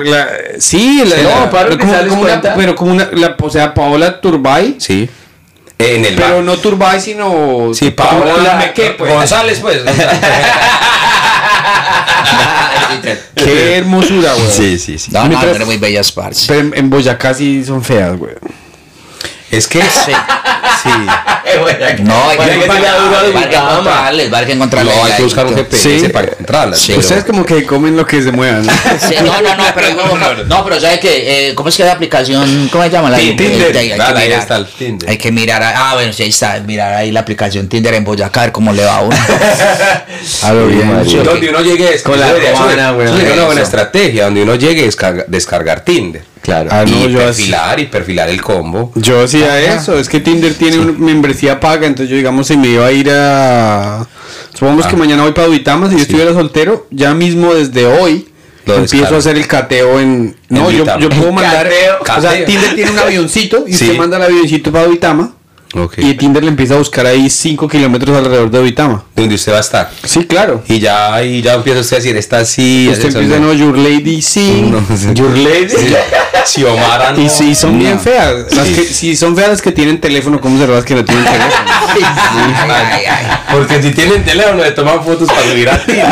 la- sí, la, Amparo pero como- una- cuenta. pero como una, la, o sea, Paola Turbay. Sí. En el Pero bar. no Turbay, sino. Sí, Paola. Paola. ¿Qué, pues? González, pues. Qué hermosura, güey. sí, sí, sí. No, no, eran muy bellas, parce. Pero en, en Boyacá sí son feas, güey. Es que. Sí. Sí. No, hay Bueno, que encontrarles, hay que. No, hay que buscar un ahí. GPS Sí. para encontrarlas. Sí. pero- Ustedes como que comen lo que se muevan, ¿no? Sí, no, no, no, pero no, no, pero ¿sabes qué? Eh, ¿Cómo es que la aplicación? ¿Cómo se llama? La Tinder. Hay, hay Claro, que ahí mirar. está el Tinder. Hay que mirar. Ah, bueno, sí, ahí está. Mirar ahí la aplicación Tinder en Boyacá, a ver cómo le va a uno. A lo bien. madre. Sí, ok. Donde uno llegue es Con la buena estrategia. Donde uno llegue es carga- descargar Tinder. Claro. Ah, no, y yo así- perfilar y perfilar el combo. Yo hacía eso, es que Tinder tiene una membresía paga, entonces yo digamos si me iba a ir a... Supongamos que Ah. mañana voy para Duitama, si yo Sí. estuviera soltero, ya mismo desde hoy Lo empiezo descargo. a hacer el cateo en... No, yo, Duitama. yo puedo mandar... Cateo. O sea. Tinder tiene un avioncito y Sí. usted manda el avioncito para Duitama Y Tinder le empieza a buscar ahí 5 kilómetros alrededor de Duitama. Donde usted va a estar. Sí, claro. Y ya ahí ya empieza usted a decir, está así. Usted empieza, no. no, Your Lady. No, sí. Your Lady. Si Omar Y si son bien No. feas. Las Sí. que, si son feas las que tienen teléfono, ¿cómo serán las que no tienen teléfono? Ay, ay, ay. Porque si tienen teléfono le toman fotos para subir a Tinder.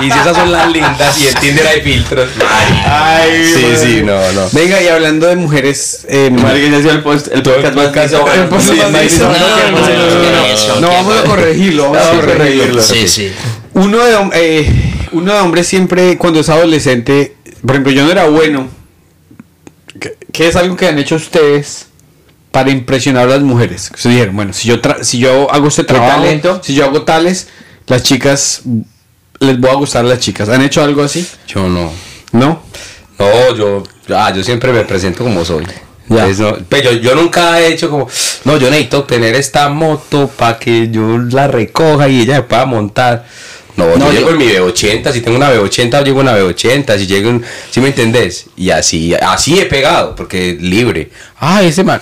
y si esas son las lindas y en Tinder hay filtros. Ay, sí, madre. sí, no, no. Venga, y hablando de mujeres, eh, ya sido el, post, el podcast más no, vamos a corregirlo, vamos a corregirlo. Sí, sí. Uno de, eh, uno de hombres siempre, cuando es adolescente, por ejemplo, yo no era bueno. ¿Qué, qué es algo que han hecho ustedes para impresionar a las mujeres? Se dijeron, bueno, si yo, tra- si yo hago este trabajo, talento? si yo hago tales, las chicas, les voy a gustar a las chicas. ¿Han hecho algo así? Yo no. ¿No? No, yo, ah, yo siempre me presento como soy. Ya. Entonces, no, pero yo, yo nunca he hecho como, no, yo necesito tener esta moto para que yo la recoja y ella me pueda montar. No, No, yo, yo- llego en mi B80, si tengo una B80, llego en una B80, si llego en, ¿sí me entendés? Y así, así he pegado, porque libre. Ah, ese man,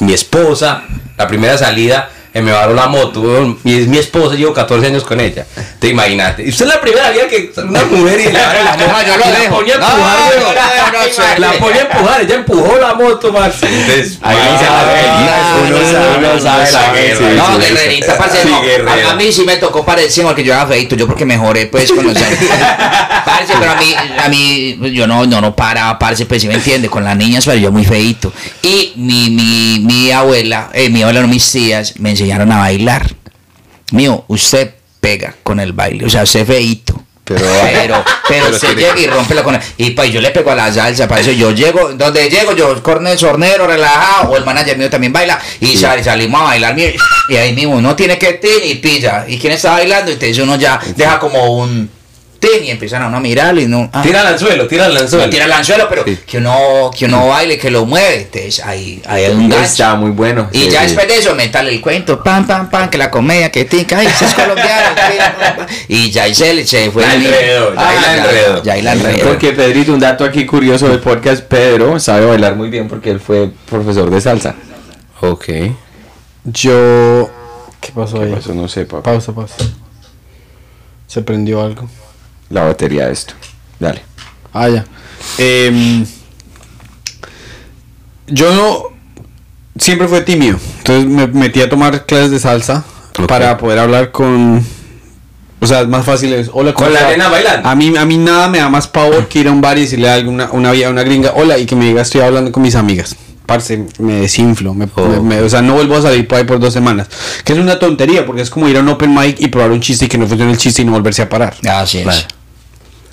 mi esposa, la primera salida, me varó la moto, y es mi esposa, llevo 14 años con ella. Te imagínate. Usted es la primera vez que una mujer y la. No, yo la ponía a empujar. La ponía a empujar, ella empujó la moto, Max. Entonces, Ahí ah, dice la la No, guerrerita, parce, no. A, mí sí me tocó parecido porque yo era feito, yo porque mejoré pues con los años. Parce, pero a mí, a mí, yo no, no, no paraba, parce, pues si me entiende, con las niñas, pero yo muy feito. Y mi, mi, mi abuela, eh, mi abuela, no mis tías, me enseñaron a bailar. Mío, usted pega con el baile, o sea, usted feito. Pero- pero, pero, tiene- llega y rompe la con Y pues yo le pego a la salsa, para eso yo llego, donde llego, yo corne sornero, relajado, o el manager mío también baila, y sal- salimos a bailar, y ahí mismo uno tiene que tin y pilla. ¿Y quién está bailando? Entonces uno ya deja como un tin y empiezan a uno a mirar y no. ah, Tira al anzuelo, tira al anzuelo. no tira el anzuelo, pero Sí. que uno, que uno baile, que lo mueve. Entonces ahí, ahí hay un. Está muy bueno. Y sí, ya sí. después de eso, métale el cuento, pam, pam, pam, que la comedia, que tica, ay, es colombiano. y ya ahí se, le- se fue. La el- enredó, ya ahí la enredó. Ya ahí la enredó. Porque Pedrito, un dato aquí curioso del podcast, Pedro sabe bailar muy bien porque él fue profesor de salsa. Ok. Yo. ¿Qué pasó ahí? Eso no sé, papá. Pausa, pausa. Se prendió algo. La batería de esto. Dale. Ah, ya. Em, yo no. Siempre fue tímido. Entonces me metí a tomar clases de salsa para poder hablar con. O sea, es más fácil es. Hola, ¿cómo Con la está?". nena bailando. A mí, a mí nada me da más pavor que ir a un bar y decirle a alguna, una, vieja- una gringa, hola, y que me diga, estoy hablando con mis amigas. Parce, me desinflo. Me, Oh. me- me- o sea, no vuelvo a salir por ahí por dos semanas. Que es una tontería, porque es como ir a un open mic y probar un chiste y que no funcione el chiste y no volverse a parar. Así es.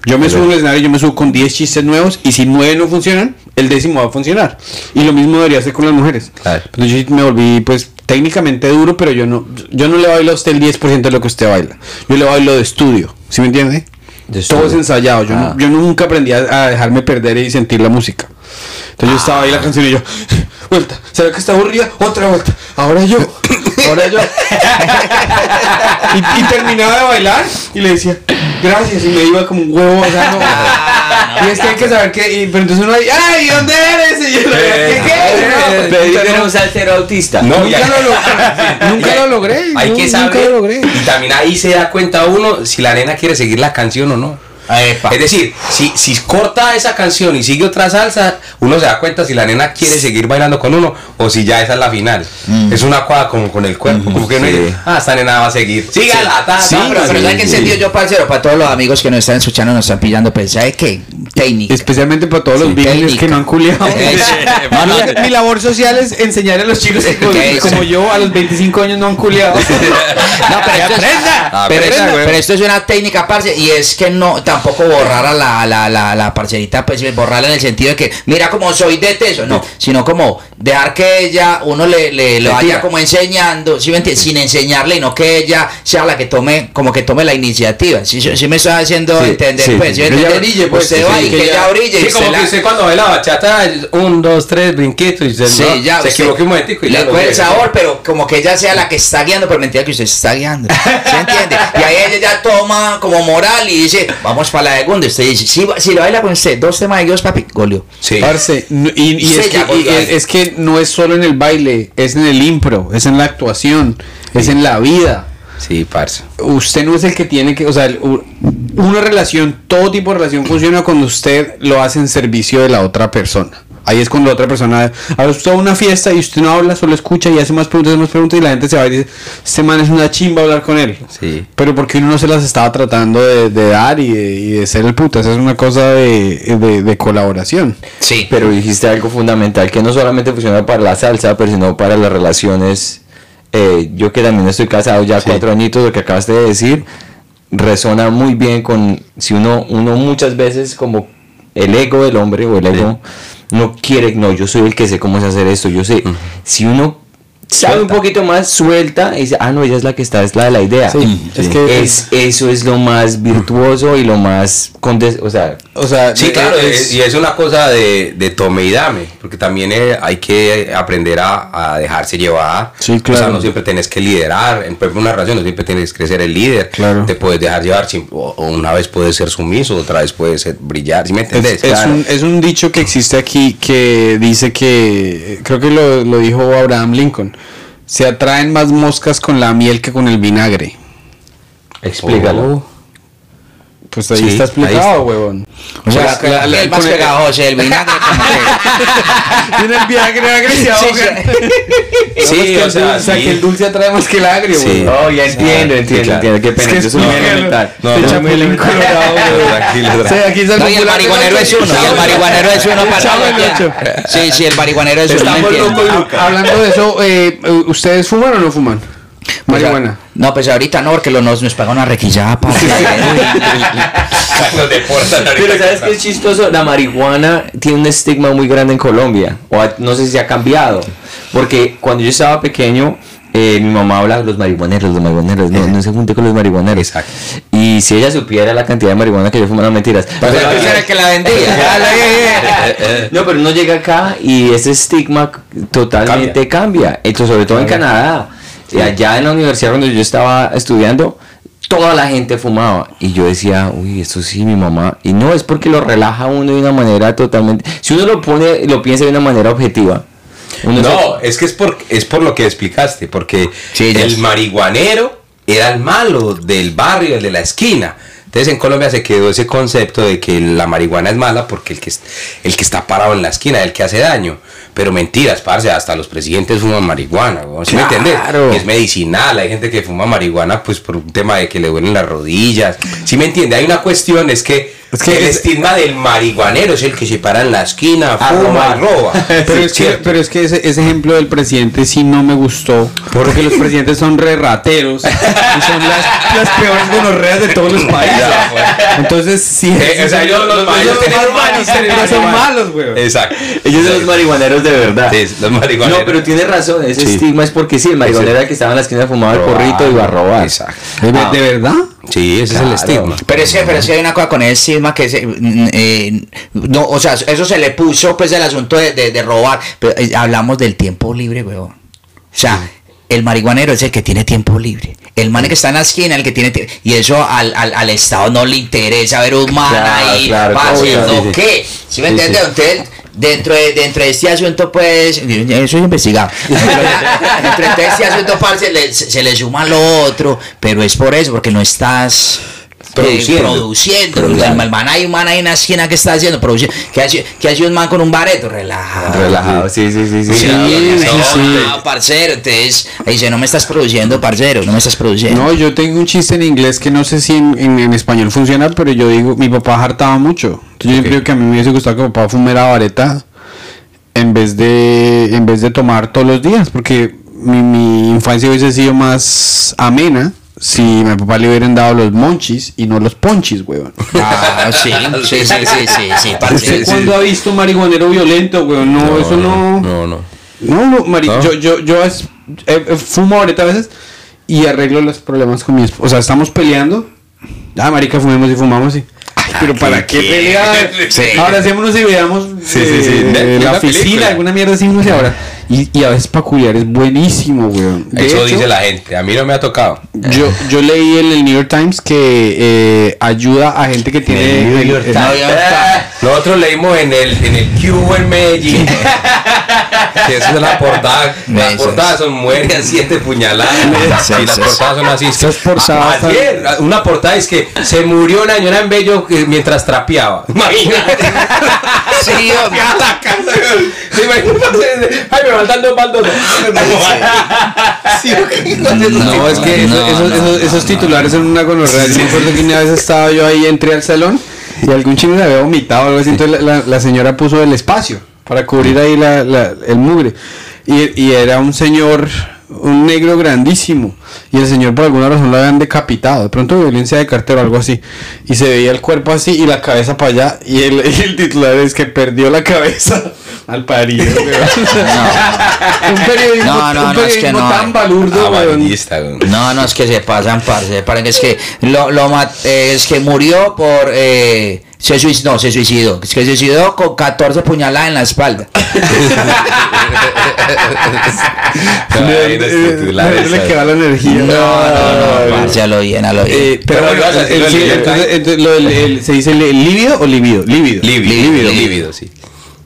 Yo me subo al escenario, yo me subo con 10 chistes nuevos y si 9 no funcionan, el décimo va a funcionar. Y lo mismo debería ser con las mujeres. Claro. Pero yo me volví pues técnicamente duro, pero yo no yo no le bailo a usted el 10% de lo que usted baila. Yo le bailo de estudio, ¿sí me entiende? De Todo es ensayado. Yo, Ah. no- yo nunca aprendí a, a dejarme perder y sentir la música. Entonces yo estaba ahí la canción y yo, vuelta, ¿será que está aburrida? Otra vuelta, ahora yo, ahora yo. y, y terminaba de bailar y le decía, gracias, y me iba como un huevo, o sea, no. Ah, y es que hay que saber que, y- pero entonces uno ahí, ¡ay, ¿dónde eres? Y yo, ¿qué, qué? No, Pedrito no, era un salsero autista. No, nunca ya- lo logré, nunca lo logré, Hay no, que nunca saber. lo logré. Y también ahí se da cuenta uno si la nena quiere seguir la canción o no. Epa. Es decir, si, si corta esa canción y sigue otra salsa, uno se da cuenta si la nena quiere seguir bailando con uno o si ya esa es la final. Es una cosa como con el cuerpo, como que sí. dice, ah, esta nena va a seguir. Sígala, ta, Sí, ta, No, pero, pero sí, ¿sabe qué sí. sentido yo, parcero? Para todos los amigos que nos están escuchando, nos están pillando, pues, ¿sabe qué? Técnica. Especialmente para todos los Sí, técnica. que no han culiado. No, no. Mi, mi labor social es enseñar a los chicos que como, yo a los 25 años no han culiado. No, pero esto, es, Ah, pero, aprenda, esto- güey. pero esto es una técnica, parce, y es que no, tampoco borrar a la, la, la, la parcerita, pues borrarla en el sentido de que, mira como soy de teso, no, sino como dejar que ella, uno le, le, le vaya como enseñando, ¿sí me entiendes? Sin enseñarle, y no que ella sea la que tome, como que tome la iniciativa, si me estoy haciendo Sí, entender, sí, pues, ¿sí que ella brille, pues, usted sí, va y que ella- ella brille, Sí, como que la- usted cuando baila bachata, un, dos, tres, brinquitos y usted Sí, no, ya. se usted equivocó un momentico y ya Le coge el sabor, pero como que ella sea la que está guiando, pero mentira que usted se está guiando. ¿Se entiende? Y ahí ella ya toma como moral y dice, vamos para la segunda. Y usted dice, si, si lo baila con usted, dos temas de Dios, papi, golio. Sí. Parce, y, y Sí, es, que, y es, es que no es solo en el baile, es en el impro, es en la actuación, es en la vida. Sí, parce. Usted no es el que tiene que, o sea, una relación, todo tipo de relación funciona cuando usted lo hace en servicio de la otra persona. Ahí es cuando la otra persona, a usted va a una fiesta y usted no habla, solo escucha y hace más preguntas, más preguntas y la gente se va y dice, este man es una chimba hablar con él. Sí. Pero porque uno no se las estaba tratando de, de dar y de, y de ser el putas, es una cosa de, de- de colaboración. Sí. Pero dijiste algo fundamental que no solamente funciona para la salsa, pero sino para las relaciones. Eh, yo que también estoy casado ya cuatro añitos, lo que acabaste de decir, resona muy bien con si uno, uno muchas veces como el ego del hombre o el ego no quiere, no, yo soy el que sé cómo se hacer esto, yo sé, si uno sabe un poquito más, suelta y dice, ah, no, ella es la que está, es la de la idea. Sí, es que- es, eso es lo más virtuoso y lo más, condes- o sea, O sea, Sí, de- claro, es- es- y es una cosa de, de tome y dame, porque también eh, hay que aprender a, a dejarse llevar. Sí, O sea, claro. no siempre tienes que liderar, en una relación no siempre tienes que ser el líder. Claro. Te puedes dejar llevar, o, o una vez puedes ser sumiso, otra vez puedes ser brillar, ¿sí me Es, entendés? es Claro. un, es un dicho que existe aquí que dice que, creo que lo, lo dijo Abraham Lincoln, se atraen más moscas con la miel que con el vinagre. explícalo. Pues ahí Sí, está explicado, huevón. O sea, Pues, la- la- el más el- pegajoso, el vinagre que- Tiene el vinagre agresivo. Sí, Sí, o sea, o sea, sí. que el dulce atrae más que el agrio, Sí. huevón. Oh, ya entiendo, entiendo, claro. entiendo. Qué pena, que eso es es muy elemental. No, no, chapulín colorado, huevón. Tranquilo, O sea, aquí es el No, y el marihuanero es uno, y el marihuanero es uno para no. Sí, sí, el marihuanero es uno. Estamos no entiendo. locos, Luca. Hablando de eso, eh, ¿ustedes fuman o no fuman? Marihuana. No, pues ahorita no, porque los nos, nos pagan una requillada para. Nos deportan ahorita. Pero ¿sabes qué es chistoso? La marihuana tiene un estigma muy grande en Colombia. O a- no sé si ha cambiado. Porque cuando yo estaba pequeño, eh, mi mamá hablaba de los marihuaneros, los marihuaneros. No, no se junte con los marihuaneros. Exacto. Y si ella supiera la cantidad de marihuana que yo fumaba, no mentiras. Pero Pero- ese era que la vendía. no, pero uno llega acá y ese estigma totalmente cambia. Hecho, sobre todo en Canadá. Y allá en la universidad donde yo estaba estudiando, toda la gente fumaba. Y yo decía, uy, esto sí, mi mamá. Y no, es porque lo relaja uno de una manera totalmente. Si uno lo pone, lo piensa de una manera objetiva. uno No, es que es por, es por lo que explicaste, porque Sí, el marihuanero era el malo del barrio, el de la esquina. Entonces en Colombia se quedó ese concepto de que la marihuana es mala porque el que, el que está parado en la esquina es el que hace daño. Pero mentiras, parce, hasta los presidentes fuman marihuana, weón, ¿sí me entiendes? Claro. Es medicinal, hay gente que fuma marihuana pues por un tema de que le duelen las rodillas. ¿Sí me entiende? Hay una cuestión, es que, Es que el es- estigma del marihuanero es el que se para en la esquina, A fuma robar. y roba. Pero es, que, pero es que ese, ese ejemplo del presidente sí no me gustó. Porque los presidentes son re rateros. y son las, las peores gonorreas de todos los países. Ya, bueno. Entonces, sí. Eh, o sea, ellos los tienen Pero son malos. malos, güey. Exacto. Ellos son los marihuaneros de verdad. Sí, los marihuaneros. No, pero tiene razón, ese Sí. estigma es porque sí, el marihuanero era el que estaba en la esquina fumaba el porrito y iba a robar. Exacto. ¿De, Ah. de verdad? Sí, ese es el estigma. Pero es que, pero es que hay una cosa con el estigma que se, mm, eh, no, o sea, eso se le puso pues el asunto de, de- de robar. Pero eh, hablamos del tiempo libre, weón. O sea, el marihuanero es el que tiene tiempo libre. El man que está en la esquina, el que tiene tie- y eso al, al, al Estado no le interesa ver un man Claro, ahí claro, haciendo sí, sí. qué. ¿Sí me Sí, entiendes? sí. Entonces, dentro de, dentro de este asunto, pues, eso es investigado. dentro de este asunto, parce, le- se, se le suma lo otro, pero es por eso, porque no estás Produciendo. produciendo. Produciendo. El man hay un man ahí en la esquina que está haciendo produciendo. ¿Qué hace, qué hace un man con un bareto? Relajado. Relajado, sí, sí, sí, sí. Sí, No, sí, sí. no, parcero, entonces ahí dice, no me estás produciendo, parcero, no me estás produciendo. No, yo tengo un chiste en inglés que no sé si en, en- en español funciona, pero yo digo, mi papá hartaba mucho. Entonces yo creo que a mí me hubiese gustado que mi papá fumara vareta en vez de en vez de tomar todos los días, porque mi, mi infancia hubiese sido más amena si mi papá le hubieran dado los monchis y no los ponchis, weón. Ah, sí, sí, sí, sí, sí, sí, ¿Usted parcero. cuándo ha visto marihuanero violento, weón? No, eso no... No, no. No, no, mari- ¿No? yo, yo, yo es- eh, eh, fumo ahorita a veces y arreglo los problemas con mi esposa. O sea, estamos peleando. Ah, marica, fumemos y fumamos y. Ay, pero ¿para qué, qué? pelear? Sí. Ahora hacémonos y veamos Sí, eh, sí, sí. eh, Una la oficina, película. alguna mierda así, no sé ahora. Y, y a veces peculiar es buenísimo, weón. De Eso hecho, dice la gente. A mí no me ha tocado. Yo, yo leí en el New York Times que eh, ayuda a gente que tiene. El New York eh, Times. Nosotros leímos en el, en el Cubo en Medellín. que esa es la portada. Las portadas son mueren siete puñaladas. Y las portadas son así. A- ayer, una portada es que se murió una señora en Bello que- mientras trapeaba. Imagínate. Sí, hombre. a la casa. ¿Se imagínate? Ay, me van dando baldos. Sí, No, es que eso- No, esos, no, esos- no, esos titulares son una gonorrea. Yo me acuerdo que una vez estaba yo ahí, entré al salón y algún chino le había vomitado o algo así. Entonces la, la- la señora puso el espacio para cubrir ahí la, la- el mugre. Y, y era un señor, un negro grandísimo. Y el señor por alguna razón lo habían decapitado. De pronto violencia de cartero o algo así. Y se veía el cuerpo así y la cabeza para allá. Y el, y el titular es que perdió la cabeza al parido. un periodismo, No, no, un no, es que no, tan eh. balurdo, güey. No, no, es que se pasan, parce. Parece es que lo, lo mat- eh, es que murió por eh, se suicidó, no, se suicidó. Se suicidó con 14 puñaladas en la espalda. Eh, le queda la energía. No, no, no, parce, a lo bien, a lo bien. Eh, pero Pero bueno, el- del- el- se dice lívido o lívido, lívido, Lívido, lívido, sí.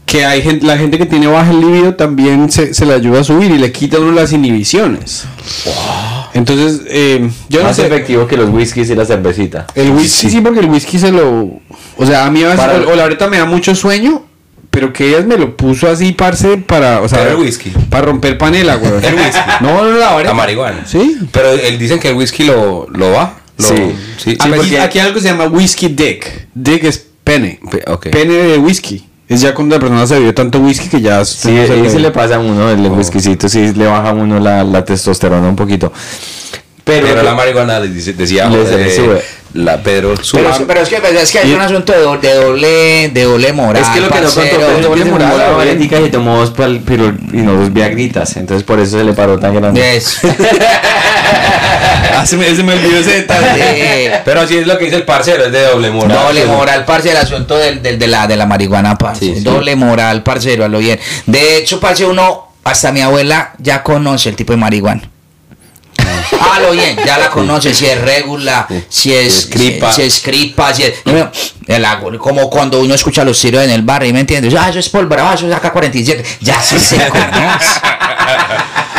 Que hay gente, la gente que tiene baja el lívido también se, se le ayuda a subir y le quita uno las inhibiciones. Entonces, eh, yo no sé. efectivo que los whiskies y la cervecita. El whisky sí. porque el whisky se lo. O sea, a mí a veces. Para- o, o la ahorita me da mucho sueño. Pero que ellas me lo puso así, parce, para. O sea, Pero el whisky. Para romper panela, güey. El whisky. No, no, la La marihuana. Sí. Pero él dicen que el whisky lo, lo va. Lo, Sí. sí. aquí, porque- aquí hay algo que se llama whisky dick. Dick es pene. Pe- ok. Pene de whisky. Es ya cuando la persona se bebió tanto whisky que ya. Sí, no se le- le pasa a uno, el whiskycito, sí le baja a uno la, la testosterona un poquito. Pero, Pero, la marihuana les decía Les- eh, la Pedro sube. Pero, es- pero es que, pues, es que hay un asunto de, do- de doble, de doble moral. es que lo que no contó parcero. Pedro es doble moral, valética y se tomó dos pal- pilo- y no dos viagritas, entonces por eso se le paró tan grande. Es- Ah, se me, se me olvidó ese detalle. Pero así es lo que dice el parcero, es de doble moral. Doble moral, parce, el asunto del, del- de, la, de la marihuana, parce. Sí, sí. Doble moral, parcero, a lo bien. De hecho, parce, uno, hasta mi abuela ya conoce el tipo de marihuana. A lo bien, ya la conoce, si es regular, si es cripa. si, es cripa, si es. como cuando uno escucha los tiros en el barrio, ¿me entiendes? Ah, eso es pólvora, ah, eso es AK-47. Ya sí se conoce.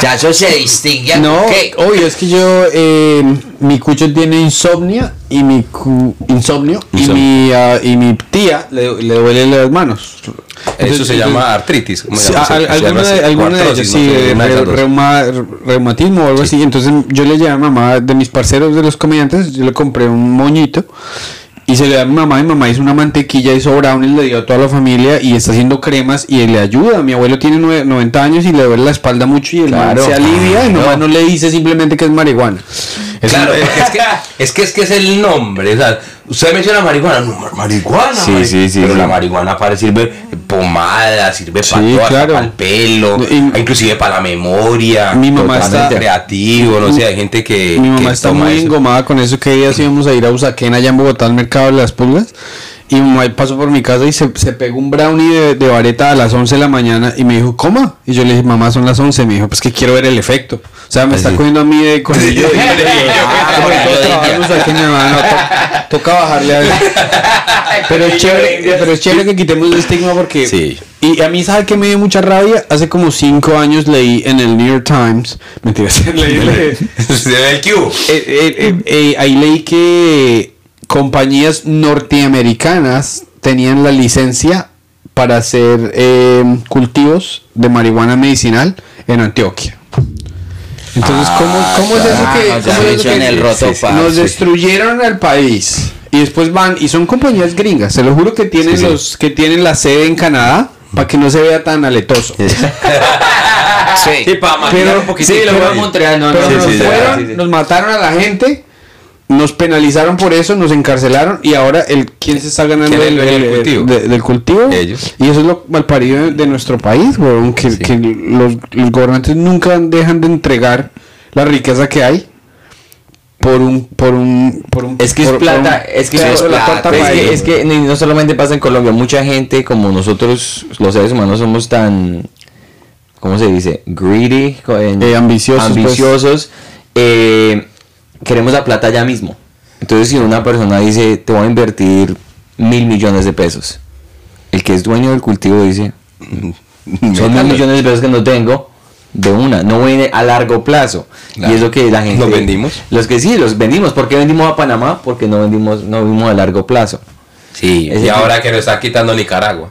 Ya eso se distingue. No, ¿Qué? obvio, es que yo, eh, mi cucho tiene insomnia y mi cu- insomnio y Insomnio. mi, ah, y mi tía le, le duelen las manos. Eso Entonces- se llama artritis. ¿cómo se Sí, llama? alguna de, alguna de ellas, sí, no re- reuma- reumatismo o algo así. Entonces yo le llevé a mamá de mis parceros de los comediantes, yo le compré un moñito y se le da a mi mamá. Mi mamá hizo una mantequilla, hizo brownies, le dio a toda la familia y está haciendo cremas y le ayuda. Mi abuelo tiene nue- 90 años y le duele la espalda mucho y el man se alivia y Claro. nomás no le dice simplemente que es marihuana. Es Claro, es que, es, que, es que es que es el nombre. O sea, usted menciona marihuana, no, mar- marihuana. Sí, sí, sí, Pero sí. la marihuana para sirve pomada, sirve para Sí, hasta claro. para el pelo, Y- inclusive para la memoria. Mi mamá está- creativo, no sé, hay gente que. Mi mamá que está toma muy eso. engomada con eso que días íbamos a ir a Usaquén allá en Bogotá al mercado de las pulgas. Y mi mamá pasó por mi casa y se, se pegó un brownie de, de vareta a las 11 de la mañana y me dijo, ¿cómo? Y yo le dije, mamá, son las 11. Me dijo, pues que quiero ver el efecto. O sea, me está sí. cogiendo a mí de con el. Ah, toca bajarle a. Pero es chévere, pero es chévere que quitemos el estigma porque... Sí. Y a mí, ¿sabe qué me dio mucha rabia? Hace como 5 años leí en el New York Times, mentira, leí, leí- Se ve el Q. eh, eh, eh, eh, ahí leí que compañías norteamericanas tenían la licencia para hacer eh, cultivos de marihuana medicinal en Antioquia. Entonces, ¿cómo, cómo es eso Ah, que, no, ya cómo es eso que el roto, nos destruyeron al país? Y después van, y son compañías gringas, se lo juro que tienen Sí, sí. los que tienen la sede en Canadá para que no se vea tan aletoso. Sí. Sí, para un poquito. Sí, lo veo en Montreal, no, Pero no, nos sí, sí, fueron, sí, sí. nos mataron a la gente, nos penalizaron por eso, nos encarcelaron y ahora el quién se está ganando ¿Quién es el, el dueño el- del cultivo? de- del cultivo. Ellos. Y eso es lo malparido de, de nuestro país, weón, que, que los, los gobernantes nunca dejan de entregar la riqueza que hay por un por un por un Es que es por- plata, un es que es plata, Es que, es que no solamente pasa en Colombia, mucha gente como nosotros, los seres humanos, somos tan, ¿cómo se dice? Greedy, Eh, ambiciosos, pues. ambiciosos, eh, queremos la plata ya mismo. Entonces si una persona dice, te voy a invertir mil millones de pesos, el que es dueño del cultivo dice, son mil millones de pesos que no tengo, de una, no viene a largo plazo. Claro. Y es lo que la gente... ¿Los vendimos? Los que sí, los vendimos. ¿Por qué vendimos a Panamá? Porque no vendimos, no vimos a largo plazo. Sí, Ese y ahora que lo está quitando Nicaragua.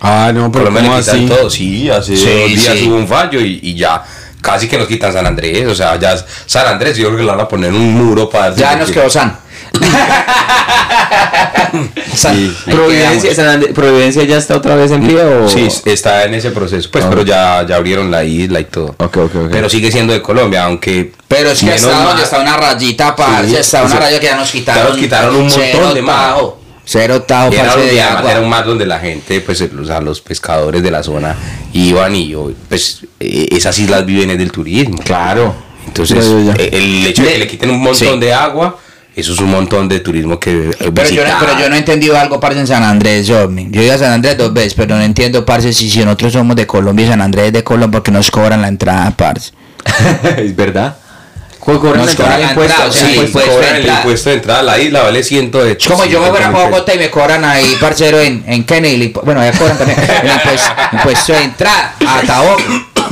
Ah, no, Por pero lo menos ¿cómo le quitan así? todo. Sí, hace Sí, dos días sí. hubo un fallo y, y ya casi que nos quitan San Andrés. O sea, ya San Andrés, yo creo que le van a poner un muro para. Ya nos quedó san. Sí. Providencia, quedamos. San Andrés- Providencia ya está otra vez en pie o Sí, está en ese proceso. Pues, Ah. pero ya, ya abrieron la isla y todo. Ok, ok, ok. Pero sigue siendo de Colombia, aunque. Pero es que hasta donde está una rayita, parce, Sí, está una sea, raya que ya nos quitaron. ya nos quitaron un montón de más. Cero tajo, Y era, de agua. era un mar donde la gente, pues, o sea, los pescadores de la zona iban y yo, pues, eh, esas islas viven del turismo. Claro. Entonces, Ya, ya, ya. eh, el hecho de que le quiten un montón Sí. de agua, eso es un montón de turismo que eh, Pero yo, no, pero yo no he entendido algo, parce, en San Andrés, yo, yo he ido a San Andrés dos veces, pero no entiendo, parce, si, si nosotros somos de Colombia y San Andrés es de Colombia, porque nos cobran la entrada, parce. es verdad. Co- Cobran entrada, o sea, Sí, el pues, impuesto cobran el entrada. impuesto de entrada a la isla, vale 100 de Es como yo me fuera para Bogotá y me cobran ahí, parcero, en, en Kennedy. Bueno, allá cobran también el impuesto, impuesto de entrada a Taboc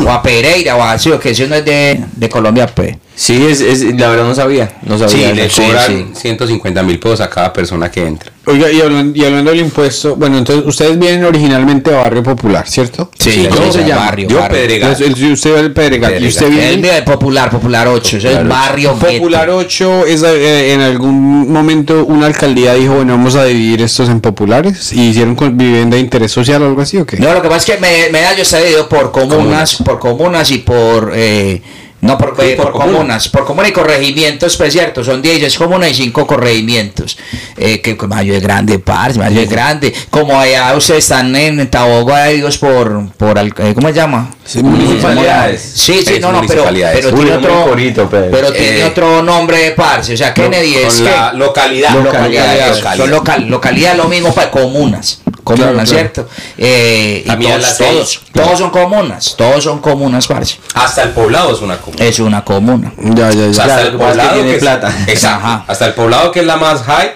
o a Pereira o a o que eso no es de, de Colombia, pues. Sí, es, es, la verdad no sabía. No Sí, sabía. le sí, cobran sí. 150 mil pesos a cada persona que entra. Oiga, y hablando, y hablando del impuesto, bueno, entonces ustedes vienen originalmente de Barrio Popular, ¿cierto? Sí, ¿Cómo yo se llama? barrio, Yo barrio. Pedregal. Entonces, el- usted va del Pedregal. ¿Y usted Pedregal. El viene? de Popular, Popular 8, es el Popular barrio. Popular 8 es eh, en algún momento una alcaldía dijo, bueno, vamos a dividir estos en populares y hicieron con vivienda de interés social o algo así o qué? No, lo que pasa es que me- Medallo está dividido por comunas, por comunas y por... eh, no, por, Sí, eh, por por comuna. comunas, por comunas y corregimientos, pues cierto, son 10 comunas y 5 corregimientos. Eh, que que Mayo es grande, parce, Mayo es grande. Como allá ustedes están en Taboga, ellos por, por, al- eh, ¿cómo se llama? Sí, municipalidades. Sí, sí, Es no, no, pero, municipalidades. pero Uy, tiene otro, bonito, Pedro. pero tiene Eh, otro nombre de parce, o sea, Kennedy es que- la localidad. localidades, Localidad. son local, localidad lo mismo para comunas, comunas, Claro, claro. ¿cierto? Eh, y También todos, las todos, seis. todos son comunas, todos son comunas, parce. Hasta el poblado es una comuna. Es una comuna. Ya, ya, O sea, ya. Claro, hasta el lo que que poblado tiene que es- plata. Exacto. Ajá. Hasta el poblado que es la más high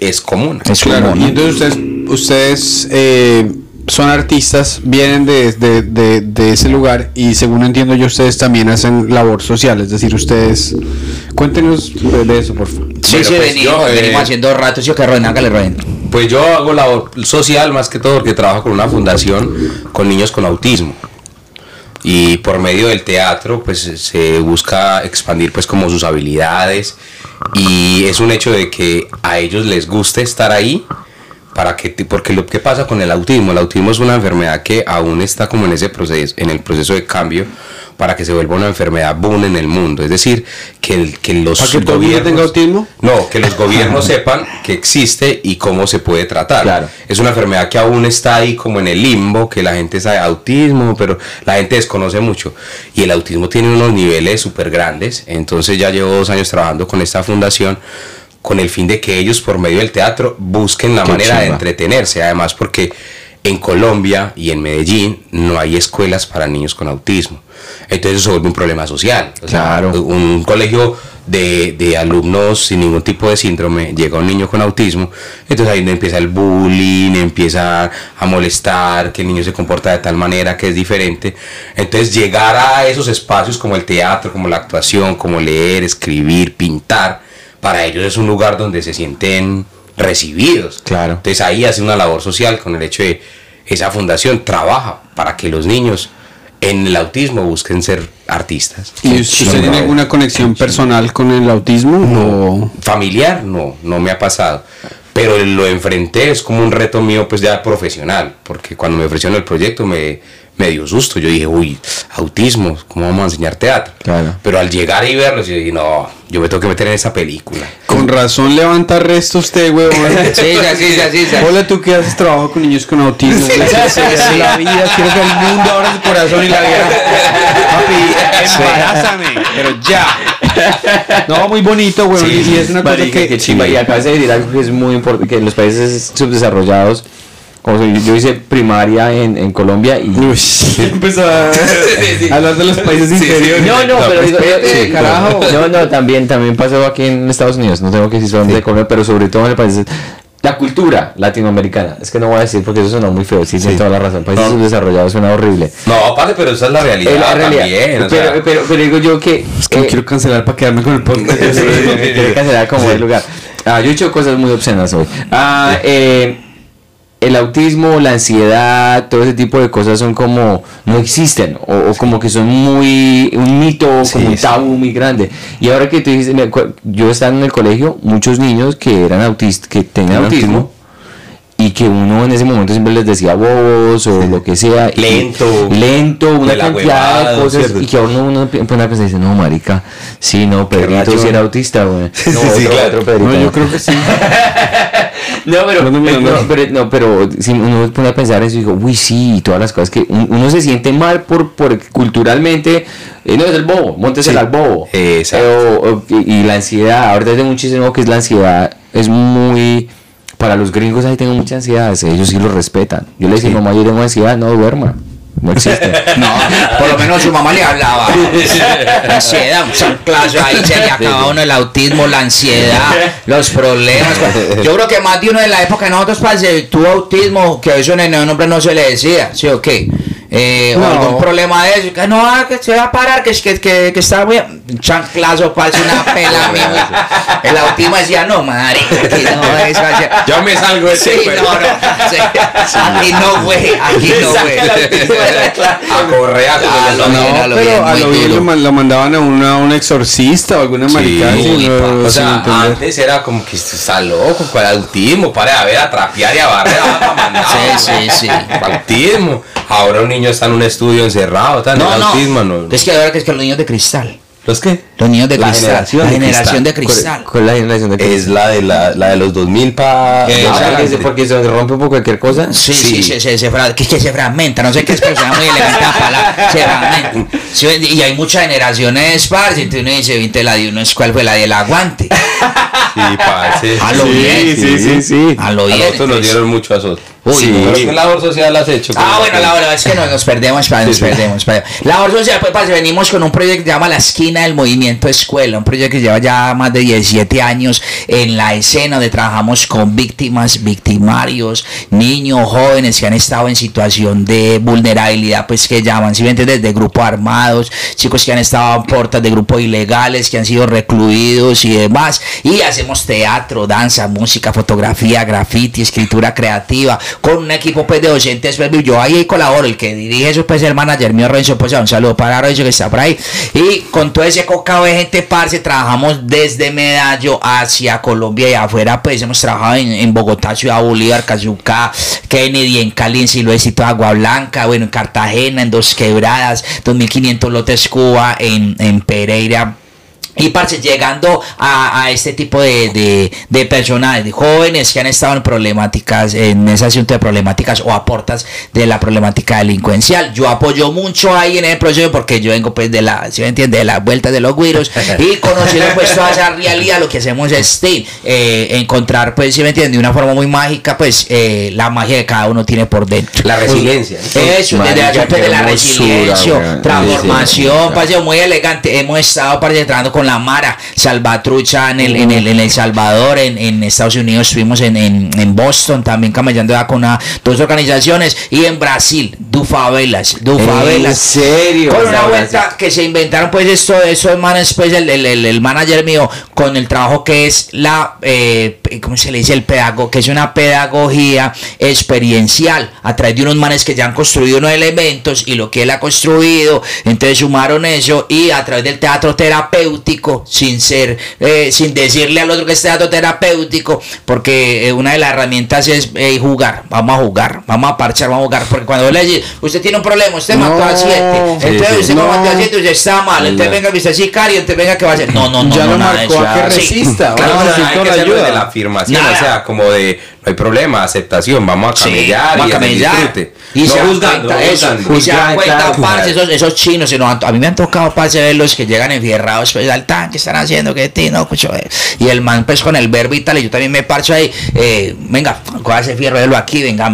es comuna. Es Claro, comuna. y entonces ustedes, ustedes eh, son artistas, vienen de, de, de, de ese lugar y según entiendo yo, ustedes también hacen labor social, es decir, ustedes... Cuéntenos de, de eso, por favor. Sí, Bueno, sí, pues venimos, yo, eh, venimos haciendo ratos, yo que Roden, hágale Roden. Pues yo hago labor social más que todo porque trabajo con una fundación con niños con autismo. Y por medio del teatro pues se busca expandir pues como sus habilidades y es un hecho de que a ellos les guste estar ahí para que porque lo que pasa con el autismo, el autismo es una enfermedad que aún está como en ese proceso en el proceso de cambio para que se vuelva una enfermedad boom en el mundo, es decir, que, el- que los ¿Para que gobiernos- tenga autismo? no, que los gobiernos sepan que existe y cómo se puede tratar. Claro. Es una enfermedad que aún está ahí como en el limbo, que la gente sabe autismo, pero la gente desconoce mucho. Y el autismo tiene unos niveles súper grandes. Entonces ya llevo dos años trabajando con esta fundación con el fin de que ellos por medio del teatro busquen la Qué manera de entretenerse. Además porque en Colombia y en Medellín no hay escuelas para niños con autismo. Entonces eso se vuelve un problema social. O sea, Claro. un colegio de, de alumnos sin ningún tipo de síndrome, llega un niño con autismo, entonces ahí empieza el bullying, empieza a molestar, que el niño se comporta de tal manera que es diferente. Entonces llegar a esos espacios como el teatro, como la actuación, como leer, escribir, pintar, para ellos es un lugar donde se sienten recibidos. Claro. Entonces ahí hace una labor social con el hecho de esa fundación trabaja para que los niños en el autismo busquen ser artistas. ¿Y usted tiene alguna conexión personal con el autismo? o- Familiar, no, no me ha pasado. Pero lo enfrenté, es como un reto mío, pues ya profesional, porque cuando me ofrecieron el proyecto me, me dio susto. Yo dije, uy, autismo, ¿cómo vamos a enseñar teatro? Claro. Pero al llegar y verlos, yo dije, no, yo me tengo que meter en esa película. Con razón levanta resto usted, huevón. Sí, sí, sí, ya. Hola, tú que haces trabajo con niños con autismo. güey. Es la vida, quiero que el mundo abra su corazón y la vida. Papi, embarázame, pero ya. No, muy bonito, güey. Sí, y es una cosa que. chimba. Y acabas de decir algo que es muy importante, que en los países subdesarrollados, como soy- yo hice primaria en, en Colombia y... Uy, empezó a hablar de los países inferiores. No, no, pero digo, respete, eh, carajo. No, no, también, también pasó aquí en Estados Unidos. No tengo que decir dónde de Colombia, pero sobre todo en el país. La cultura latinoamericana. Es que no voy a decir porque eso suena muy feo. Sí, tiene toda la razón. Países No. subdesarrollados suena horrible. No, aparte, pero esa es la realidad, Eh, la realidad. también. o pero, sea, pero, pero digo yo que. Es que me eh, quiero cancelar para quedarme con el podcast. Sí, me quiere cancelar como el lugar. Ah, yo he hecho cosas muy obscenas hoy. Ah, eh, el autismo, la ansiedad, todo ese tipo de cosas son como no existen o, o como que son muy un mito, como un sí. tabú muy grande. Y ahora que tú dices, yo estaba en el colegio, muchos niños que eran autistas, que tenían ¿Tenían autismo. Y que uno en ese momento siempre les decía bobos o lo que sea. y- Lento. Lento, una cantidad de cosas. ¿cierto? Y que ahora uno, uno pone a pensar y dice, no, marica, sí, no, Pedrito sí era autista, güey. No, Sí, otro, sí, claro. otro Pedrito. No, yo creo que sí. No, pero, No, no, no, no, no. pero, no, pero si uno se pone a pensar eso y digo, uy, sí, y todas las cosas que un- uno se siente mal por, por culturalmente, eh, no es el bobo, montesela al bobo. Exacto. Eh, o- o- y y la ansiedad, ahorita tengo muchísimo que es la ansiedad, es muy... Para los gringos ahí tengo mucha ansiedad, ellos sí lo respetan. Yo le decía, mamá, yo tengo ansiedad, no duerma, no existe. No, por lo menos su mamá le hablaba. La ansiedad, un chanclazo ahí se le acaba uno el autismo, la ansiedad, los problemas. Yo creo que más de uno de la época de nosotros parce, tuvo autismo, que eso en el nombre no se le decía, ¿sí o qué? Eh, No. o algún problema de eso, que no, ah, que se va a parar, que, que, que, que está muy... Un chanclazo, parece una pela, la última decía, no, aquí no es... vaya". Yo me salgo de Sí, no, no, sí. aquí no fue, aquí no fue. A correa lo bien, a lo pero bien, a lo bien lo mandaban a, una, a un exorcista o alguna maricada. O sea, antes era como que está loco, para el autismo, para a ver, a trapear y a barrer, a mandar. Sí, sí, sí. Autismo. Ahora un niño está en un estudio encerrado, está en No, el no. autismo, no. Es que ahora que es que los niños de cristal. ¿Los qué? Los niños de La cristal. generación la de generación de cristal. cristal. ¿Cuál es la generación de Es la de la, la de los 2000 para Eh, Ah, porque, se, porque se rompe por cualquier cosa. Sí, Sí. sí, se, se, se fra- que, que se fragmenta, no sé qué es, pero muy elegante la palabra, se fragmenta. Sí, y hay muchas generaciones, parce, entonces uno dice, viste, la de uno es cuál fue la del aguante. Sí, parce. A lo Sí, bien. sí, sí, sí. A lo A bien. nosotros nos dieron mucho azote. Uy, sí. no. Pero ¿qué labor social has hecho? Ah, bueno, la verdad es que nos, nos perdemos, pa, nos Sí, sí. perdemos. pa. La verdad, o sea, pues, parce, venimos con un proyecto que se llama La Esquina del Movimiento Escuela, un proyecto que lleva ya más de 17 años en la escena, donde trabajamos con víctimas, victimarios, niños, jóvenes que han estado en situación de vulnerabilidad, pues que llaman, si me entiendes, de grupos armados, chicos que han estado a puertas de grupos ilegales, que han sido recluidos y demás. Y hacemos teatro, danza, música, fotografía, graffiti, escritura creativa, con un equipo pues de docentes. pues, yo ahí colaboro, el que dirige eso pues el manager mío Renzo, pues un saludo para Renzo que está por ahí. Y con todo ese de gente, parce, trabajamos desde Medallo hacia Colombia y afuera, pues hemos trabajado en, en Bogotá, Ciudad Bolívar, Cayucá, Kennedy, en Cali, en Siloécito, Agua Blanca, bueno, en Cartagena, en Dos Quebradas, 2500 lotes Cuba, en, en Pereira. Y parce, llegando a, a este tipo de, de, de personas, de jóvenes que han estado en problemáticas, en ese asunto de problemáticas o aportas de la problemática delincuencial. Yo apoyo mucho ahí en el proceso porque yo vengo pues de la, si me entiende, de la vuelta de los güiros y conociendo pues toda esa realidad, lo que hacemos es sí, eh, encontrar pues, si me entiende, de una forma muy mágica, pues eh, la magia que cada uno tiene por dentro. La resiliencia. Eso, desde allá pues, qué de la resiliencia, transformación, paseo muy elegante. Hemos estado participando con la Mara Salvatrucha en el, en el, en el Salvador, en, en Estados Unidos, estuvimos en, en, en Boston también camellando ya con una, dos organizaciones y en Brasil, Dufavelas, ¿En Dufavelas. serio? Con una vuelta que se inventaron pues esto, esos manes, pues el, el, el- el manager mío, con el trabajo que es la, eh, ¿cómo se le dice? El pedago, que es una pedagogía experiencial a través de unos manes que ya han construido unos elementos y lo que él ha construido, entonces sumaron eso y a través del teatro terapéutico, sin ser, eh, sin decirle al otro que es teatro terapéutico, porque eh, una de las herramientas es eh, jugar, vamos a jugar, vamos a parchar, vamos a jugar, porque cuando le dice, usted tiene un problema, usted mató a siete, Sí, entonces sí. usted No. mató a siete, usted está mal, entonces venga, usted sicario, entonces venga, que va a hacer? No, no, no, Ya no, lo nada de marcó eso. a que Sí. resista. Claro, no, hay que ayuda. de la afirmación, Nada. o sea, como de no hay problema, aceptación, vamos a camellar va a y a camellar. disfrute. Y no se dan juzgando, cuenta no eso. juzgando. Y se dan Juzgar, cuenta, claro. parce, esos, esos chinos. se nos han- a mí me han tocado, parce, verlos que llegan enfierrados pues, al tanque, están haciendo que ti, no, cucho, eh. Y el man, pues, con el verbo y tal, y yo también me parcho ahí. Eh, venga, coja ese fierro, déjalo aquí, venga,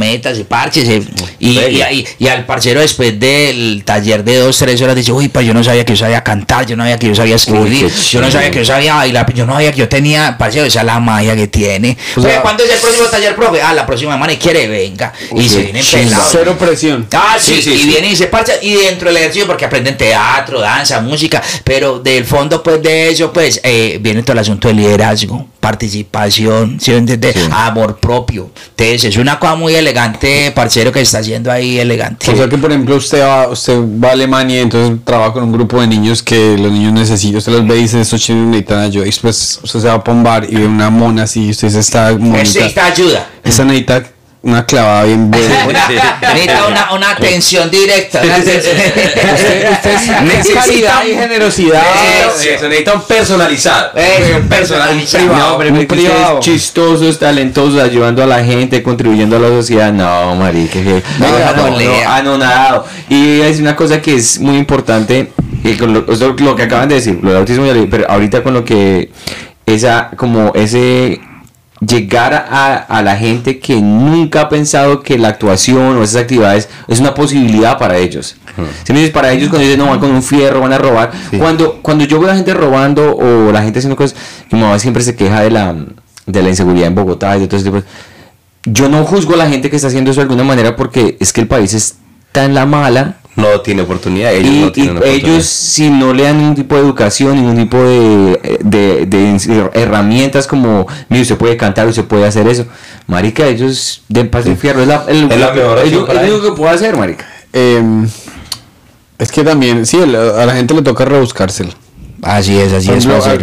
parchese. Y, y, Venga. y, y al parcero, después del taller de dos, tres horas, dice, uy, pues yo no sabía que yo sabía cantar, yo no sabía que yo sabía escribir, yo no sabía que yo sabía bailar, yo no sabía que yo tenía, parcero, esa es la magia que tiene. O sea- ¿Cuándo es el próximo taller, profe? Ah, la próxima semana y quiere, venga. Y se vienen Chimba. pelados. Cero presión. Ah, sí, Sí, sí, y sí. vienen y se parchan y dentro del ejercicio porque aprenden teatro, danza, música, pero del fondo pues de eso pues eh, viene todo el asunto de liderazgo, participación, ¿sí entiendes? Amor propio. Entonces es una cosa muy elegante, parcero, que está haciendo ahí elegante. O sea que por ejemplo usted va, usted va a Alemania y entonces trabaja con un grupo de niños que los niños necesitan, usted los ve y dice estos chinos necesitan ayuda y después usted se va a un bar y ve una mona así y usted se está monita. Necesita ayuda. Esa necesita una clavada bien buena. Necesita una, una atención directa. una atención- Es caridad y generosidad. Eso, eso, necesita un personalizado. Eh, un personal, un personalizado. privado. No, pero un privado. es chistosos, talentosos, ayudando a la gente, contribuyendo a la sociedad. No, marica, que no, no, no, lea. anonadado. Y es una cosa que es muy importante, y con lo, que acaban de decir, lo de autismo, pero ahorita con lo que esa, como ese llegar a, a la gente que nunca ha pensado que la actuación o esas actividades es una posibilidad para ellos. Si me dices, para ellos cuando dicen no van con un fierro, van a robar. Cuando, cuando yo veo a la gente robando o la gente haciendo cosas, mi mamá siempre se queja de la, de la inseguridad en Bogotá y de todo ese tipo Yo no juzgo a la gente que está haciendo eso de alguna manera porque es que el país es está en la mala, No tiene oportunidad. Ellos y, no y tienen oportunidad. ellos, si no le dan ningún tipo de educación, ningún tipo de, de, de herramientas como, mire, usted puede cantar, usted puede hacer eso. Marica, ellos den paso al fierro. Es la, el- Es la mejor opción lo- para es lo ellos. que puedo hacer, marica. Em, es que también, sí, el- a la gente le toca rebuscárselo. Así es, así es, a-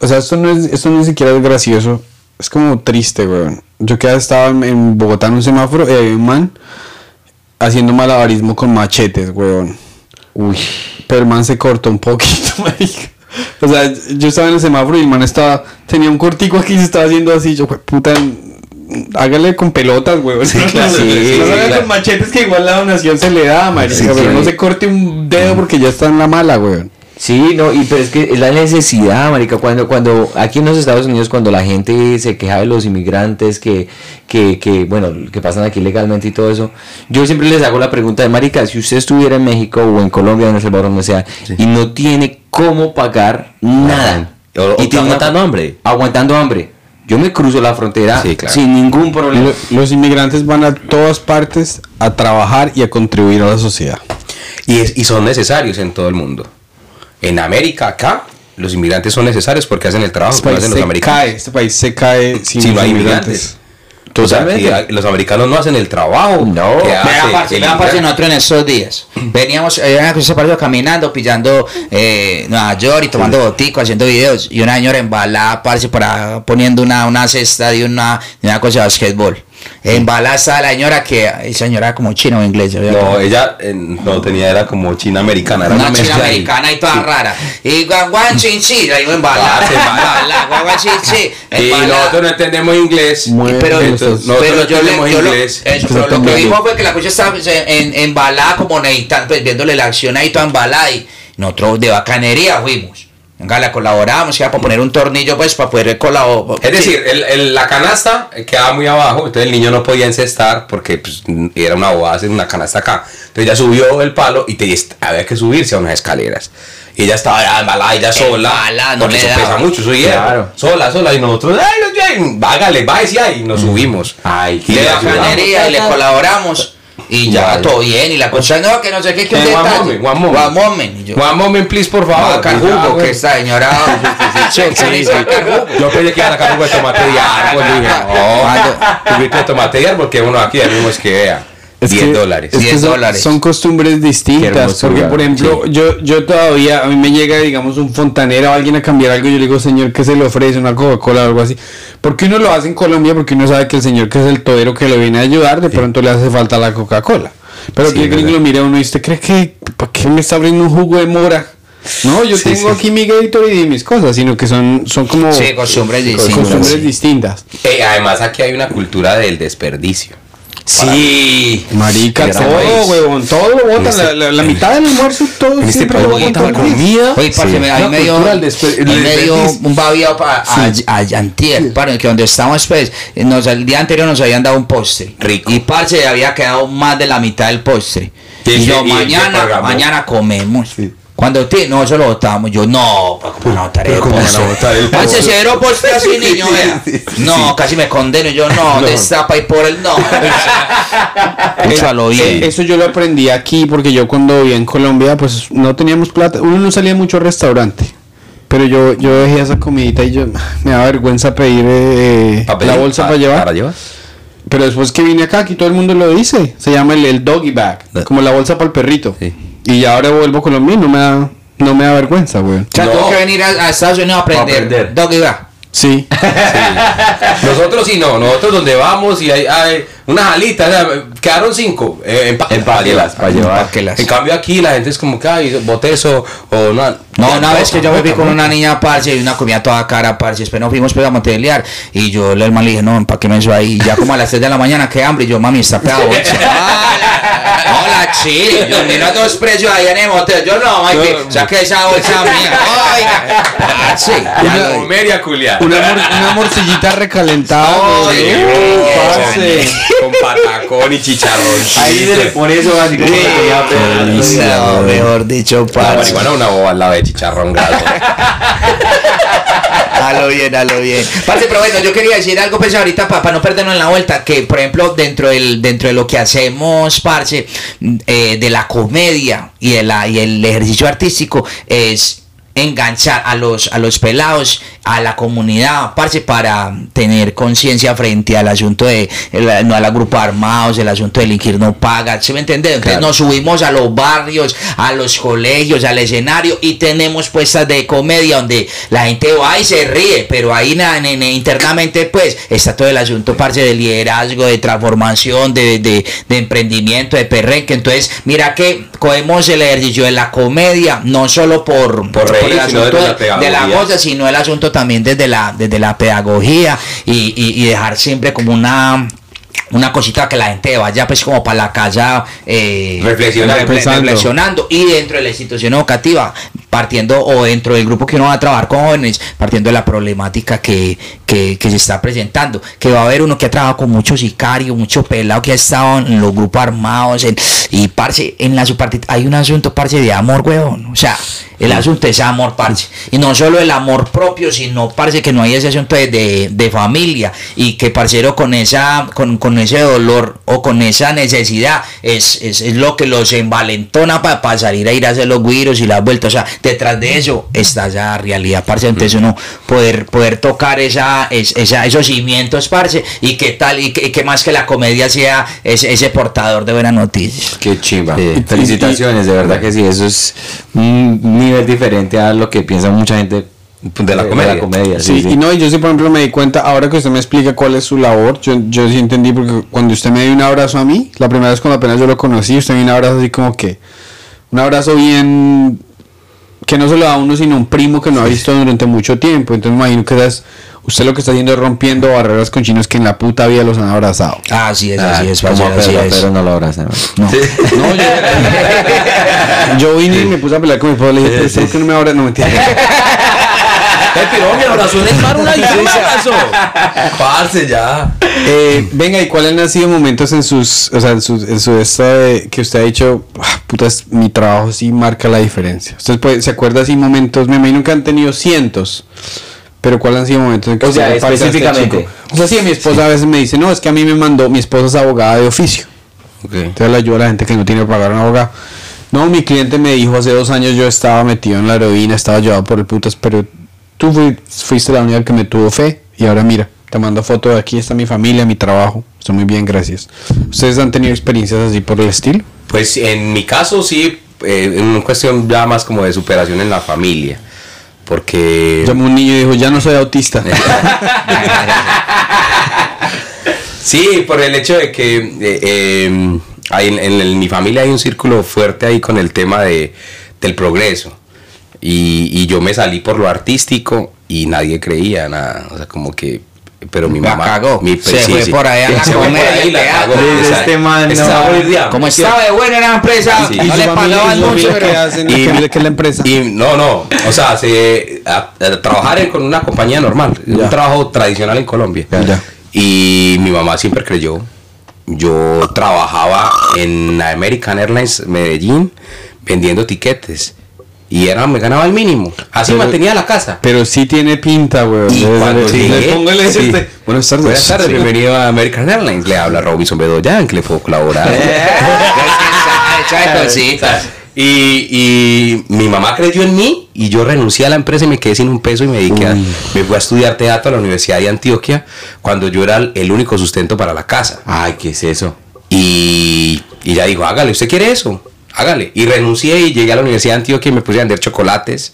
o sea, esto no, es, esto ni siquiera es gracioso. Es como triste, weón. Yo que estaba en, en Bogotá en un semáforo y había un man haciendo malabarismo con machetes, weón. Uy. Pero el man se cortó un poquito, marica. O sea, yo estaba en el semáforo y el man estaba, tenía un cortico aquí y se estaba haciendo así. Yo, "Jue- puta, hágale con pelotas, weón. Sí, claro, sí, no sí, claro. con machetes que igual la donación se le da, marica. Pero no se corte un dedo porque ya está en la mala, weón. Sí, no, y pero es que es la necesidad, marica, cuando, cuando aquí en los Estados Unidos, cuando la gente se queja de los inmigrantes que, que, que, bueno, que pasan aquí legalmente y todo eso, yo siempre les hago la pregunta de, marica, si usted estuviera en México o en Colombia o en El Salvador, donde sea, y no tiene cómo pagar nada, O- o y está tiene una- aguantando hambre. aguantando hambre, yo me cruzo la frontera Sí, claro. sin ningún problema. Lo- Los inmigrantes van a todas partes a trabajar y a contribuir a la sociedad. Y, es- y son necesarios en todo el mundo. En América, acá, los inmigrantes son necesarios porque hacen el trabajo Este que hacen los se americanos. cae, este país se cae sin Si no hay inmigrantes. inmigrantes. O sea, Totalmente. que los americanos no hacen el trabajo. No. que hace parce, inmigrante. nosotros en estos días veníamos, eh, una cosa partido caminando, pillando eh, Nueva York y tomando botico, haciendo videos, y una señora embalada, parce, para poniendo una, una cesta de una, de una cosa de basquetbol. Embalada estaba la señora que, esa señora como china o inglesa. No, ella eh, no tenía, era como china americana. Era una una, china ahí. americana y toda rara. Y guan guan chin chin, la iba embalada. Ah, se embala. Embalada, guan guan chin chin. Y nosotros no entendemos inglés. Muy- pero, Entonces, nosotros pero no yo lo- inglés. eso, pero lo que vimos fue que la cosa estaba en, en embalada como necesitando, pues viéndole la acción ahí toda embalada y nosotros de bacanería fuimos. Venga, la colaboramos, ya para poner un tornillo pues para poder colaborar. Es decir, el- el- la canasta quedaba muy abajo, entonces el niño no podía encestar porque pues, era una bobada hacer una canasta acá. Entonces ella subió el palo y te, había que subirse a unas escaleras. Y ella estaba ya embalada, ella sola. No porque le eso pesa mucho, eso hierro. Claro. Sola, sola. Y nosotros, ay, ay, ay, vágale, váyase ahí. Y nos subimos. Ay, Y de le y le colaboramos. Y ya, Ya. todo bien. Y la cosa no, que no sé qué, que un Eh, one moment, one moment. One moment. Y yo, One moment, please, por favor. el Ya, jugo, que esta señora. Sí, sí, el. Yo pensé que iba a sacar jugo de tomate de árbol. Dije, no, juguito de tomate de árbol, porque uno aquí vimos que vea. Es 10 que- dólares. es que 10 son- dólares. Son costumbres distintas. Porque, por ejemplo, yo, yo todavía, a mí me llega, digamos, un fontanero o alguien a cambiar algo. Yo le digo, señor, ¿qué se le ofrece? Una Coca-Cola o algo así. Porque uno lo hace en Colombia porque uno sabe que el señor que es el todero que le viene a ayudar, de pronto le hace falta la Coca-Cola. Pero que el lo mira uno y usted cree que, ¿para qué me está abriendo un jugo de mora? No, yo Sí, tengo sí. aquí mi Gatorade y mis cosas, sino que son, son como Sí, costumbres distintas. costumbres distintas. Eh, además, aquí hay una cultura del desperdicio. Sí. Marica, todo, huevón, todo lo botan. este- la, la- la mitad del almuerzo, todo este siempre lo botan la comida. Oye, parce, Sí. me, dio, me un babiado pa- a, a, antier, parce, que donde estábamos, pues, nos, el día anterior nos habían dado un postre. Rico. Y, parce, había quedado más de la mitad del postre. ¿Y Y, yo, y mañana, mañana comemos. Cuando ti, no, eso lo botamos. Yo, no, pa- ¿cómo van a botar el Parce, postre? cero postre así, niño, vea. Sí, sí, No, casi me condeno. Yo, no, No. destapa y por el no. Eh, bien. Eso yo lo aprendí aquí porque yo cuando vivía en Colombia pues no teníamos plata, uno no salía mucho al restaurante. Pero yo, yo dejé esa comidita y yo me da vergüenza pedir eh, la bolsa pa- para llevar. Para llevar. Pero después que vine acá, aquí todo el mundo lo dice. Se llama el, el doggy bag, Eh. como la bolsa para el perrito. Sí. Y ya ahora vuelvo a Colombia y no me da, no me da vergüenza, güey. O sea, No. tengo que venir a, a Estados Unidos a aprender. aprender. Doggy va. Sí. Nosotros sí, no. Nosotros donde vamos y hay, hay unas alitas, o sea, quedaron cinco. Eh, Empáquelas, para llevar. Empáquelas. En cambio aquí la gente es como que, ay, bote eso o no. No, una vez que yo me vi con una niña parce y una comida toda cara parce, después nos fuimos pues a Monteliar y yo le hermano le dije, no, empaqueme eso ahí, y ya como a las 3 de la mañana, qué hambre, y yo, mami, está pegado. Hola, chile, yo mira dos precios ahí en el motel, yo no, Mike, saque esa bolsa mía, oiga, parce, Una comedia culiar. Una, mor- una morcillita recalentada. Qué Parce. Con patacón y chicharrón. Ahí se le pone eso así como la mejor dicho, La parce. marihuana una boba al lado de chicharrón graso. Halo bien, halo bien. Parce, pero bueno, yo quería decir algo, pues ahorita para no perdernos en la vuelta, que por ejemplo, dentro del, dentro de lo que hacemos, parce, eh, de la comedia y de la, y el ejercicio artístico, es enganchar a los, a los pelados, a la comunidad, parce, para tener conciencia frente al asunto de el- no al grupo armados, el asunto del inquir no paga, ¿se me entiende? Entonces Claro. nos subimos a los barrios, a los colegios, al escenario y tenemos puestas de comedia donde la gente va y se ríe, pero ahí na- internamente pues está todo el asunto parce de liderazgo, de transformación, de, de- de emprendimiento, de perrenque. Entonces, mira que cogemos el ejercicio de la comedia, no solo por, el asunto la de, de la pedagogía. cosa, sino el asunto también desde la, desde la pedagogía y, y- y dejar siempre como una una cosita que la gente vaya pues como para la casa eh, reflexionando y dentro de la institución educativa partiendo o dentro del grupo que uno va a trabajar con jóvenes partiendo de la problemática que, que, se está presentando que va a haber uno que ha trabajado con mucho sicario mucho pelado que ha estado en los grupos armados en- y parce en la subpartita hay un asunto parce de amor huevón o sea el asunto es amor, parce. Y no solo el amor propio, sino, parce, que no hay ese asunto de, de, familia. Y que, parcero, con esa, con, con ese dolor o con esa necesidad, es, es, es lo que los envalentona para salir a ir a hacer los guiros y las vueltas. O sea, detrás de eso está esa realidad, parce. Entonces uno poder, poder tocar esa, es- esa, esos cimientos, parce. Y qué tal, y qué, y qué más que la comedia sea ese, ese portador de buenas noticias. Qué chimba. Sí. Felicitaciones, de verdad que sí. Eso es un nivel diferente a lo que piensa mucha gente De la comedia. Sí, y no, y yo sí, por ejemplo, me di cuenta, ahora que usted me explica cuál es su labor, yo, yo sí entendí, porque cuando usted me dio un abrazo a mí, la primera vez cuando apenas yo lo conocí, usted me dio un abrazo así como que, un abrazo bien, que no se lo da a uno, sino a un primo que no ha visto durante mucho tiempo, entonces me imagino que esas- usted lo que está haciendo es rompiendo barreras con chinos que en la puta vida los han abrazado. Así es, Ah, así es, como así Pedro, es. pero no lo abrazan. No. No, yo, yo vine y me puse a pelear con mi esposa, le dije, por qué no me abra, no me entiende. pero mi abrazo es para una abrazo. Parce, ya. Eh, venga, ¿y cuáles han sido momentos en sus, o sea, en su, en su esta de- que usted ha dicho, "Ah, putas, mi trabajo sí marca la diferencia? ¿Usted puede- se acuerda así momentos? Me imagino que han tenido cientos, pero ¿cuáles han sido momentos en que O sea, este específicamente. O sea, sí, mi esposa a veces me dice, no, es que a mí me mandó, mi esposa es abogada de oficio. Entonces le ayuda a la gente que no tiene para pagar un abogado. No, mi cliente me dijo hace dos años yo estaba metido en la heroína, estaba llevado por el putas, pero tú fui- fuiste la única que me tuvo fe y ahora mira, te mando foto de aquí está mi familia, mi trabajo, estoy muy bien, gracias. ¿Ustedes han tenido experiencias así por el estilo? Pues en mi caso sí, eh, en una cuestión ya más como de superación en la familia. Porque... Llamó un niño y dijo, ya no soy autista. Sí, por el hecho de que eh, eh, hay en, en mi familia hay un círculo fuerte ahí con el tema de, del progreso. Y, y yo me salí por lo artístico y nadie creía nada. O sea, como que. Pero mi La mamá. cagó. mi- Se fue por ahí a la Se fue por comedia, ahí y la cagó. Este man, no. Como estaba de buena la empresa, Sí. no ¿Y le pagaban mucho, pero... Y- ¿Qué es la empresa? Y no, no, o sea, se, a- a trabajar en- con una compañía normal, Ya. un trabajo tradicional en Colombia. Ya, ya. Y mi mamá siempre creyó. Yo trabajaba en American Airlines Medellín vendiendo tiquetes. Y era, me ganaba el mínimo. Así Pero- mantenía la casa. Pero sí tiene pinta, weón. Y cuando llegué- le pongo dice sí. usted, Buenas tardes. Buenas tardes, bienvenido a American Airlines. Le habla Robinson Bedoya, en que le puedo colaborar. Y, y mi mamá creyó en mí y yo renuncié a la empresa y me quedé sin un peso y me dediqué a, me fui a estudiar teatro a la Universidad de Antioquia cuando yo era el- el único sustento para la casa. Ay, ¿qué es eso? Y, y ella dijo, hágale, ¿usted quiere eso? Hágale. Y renuncié y llegué a la Universidad de Antioquia y me puse a vender chocolates,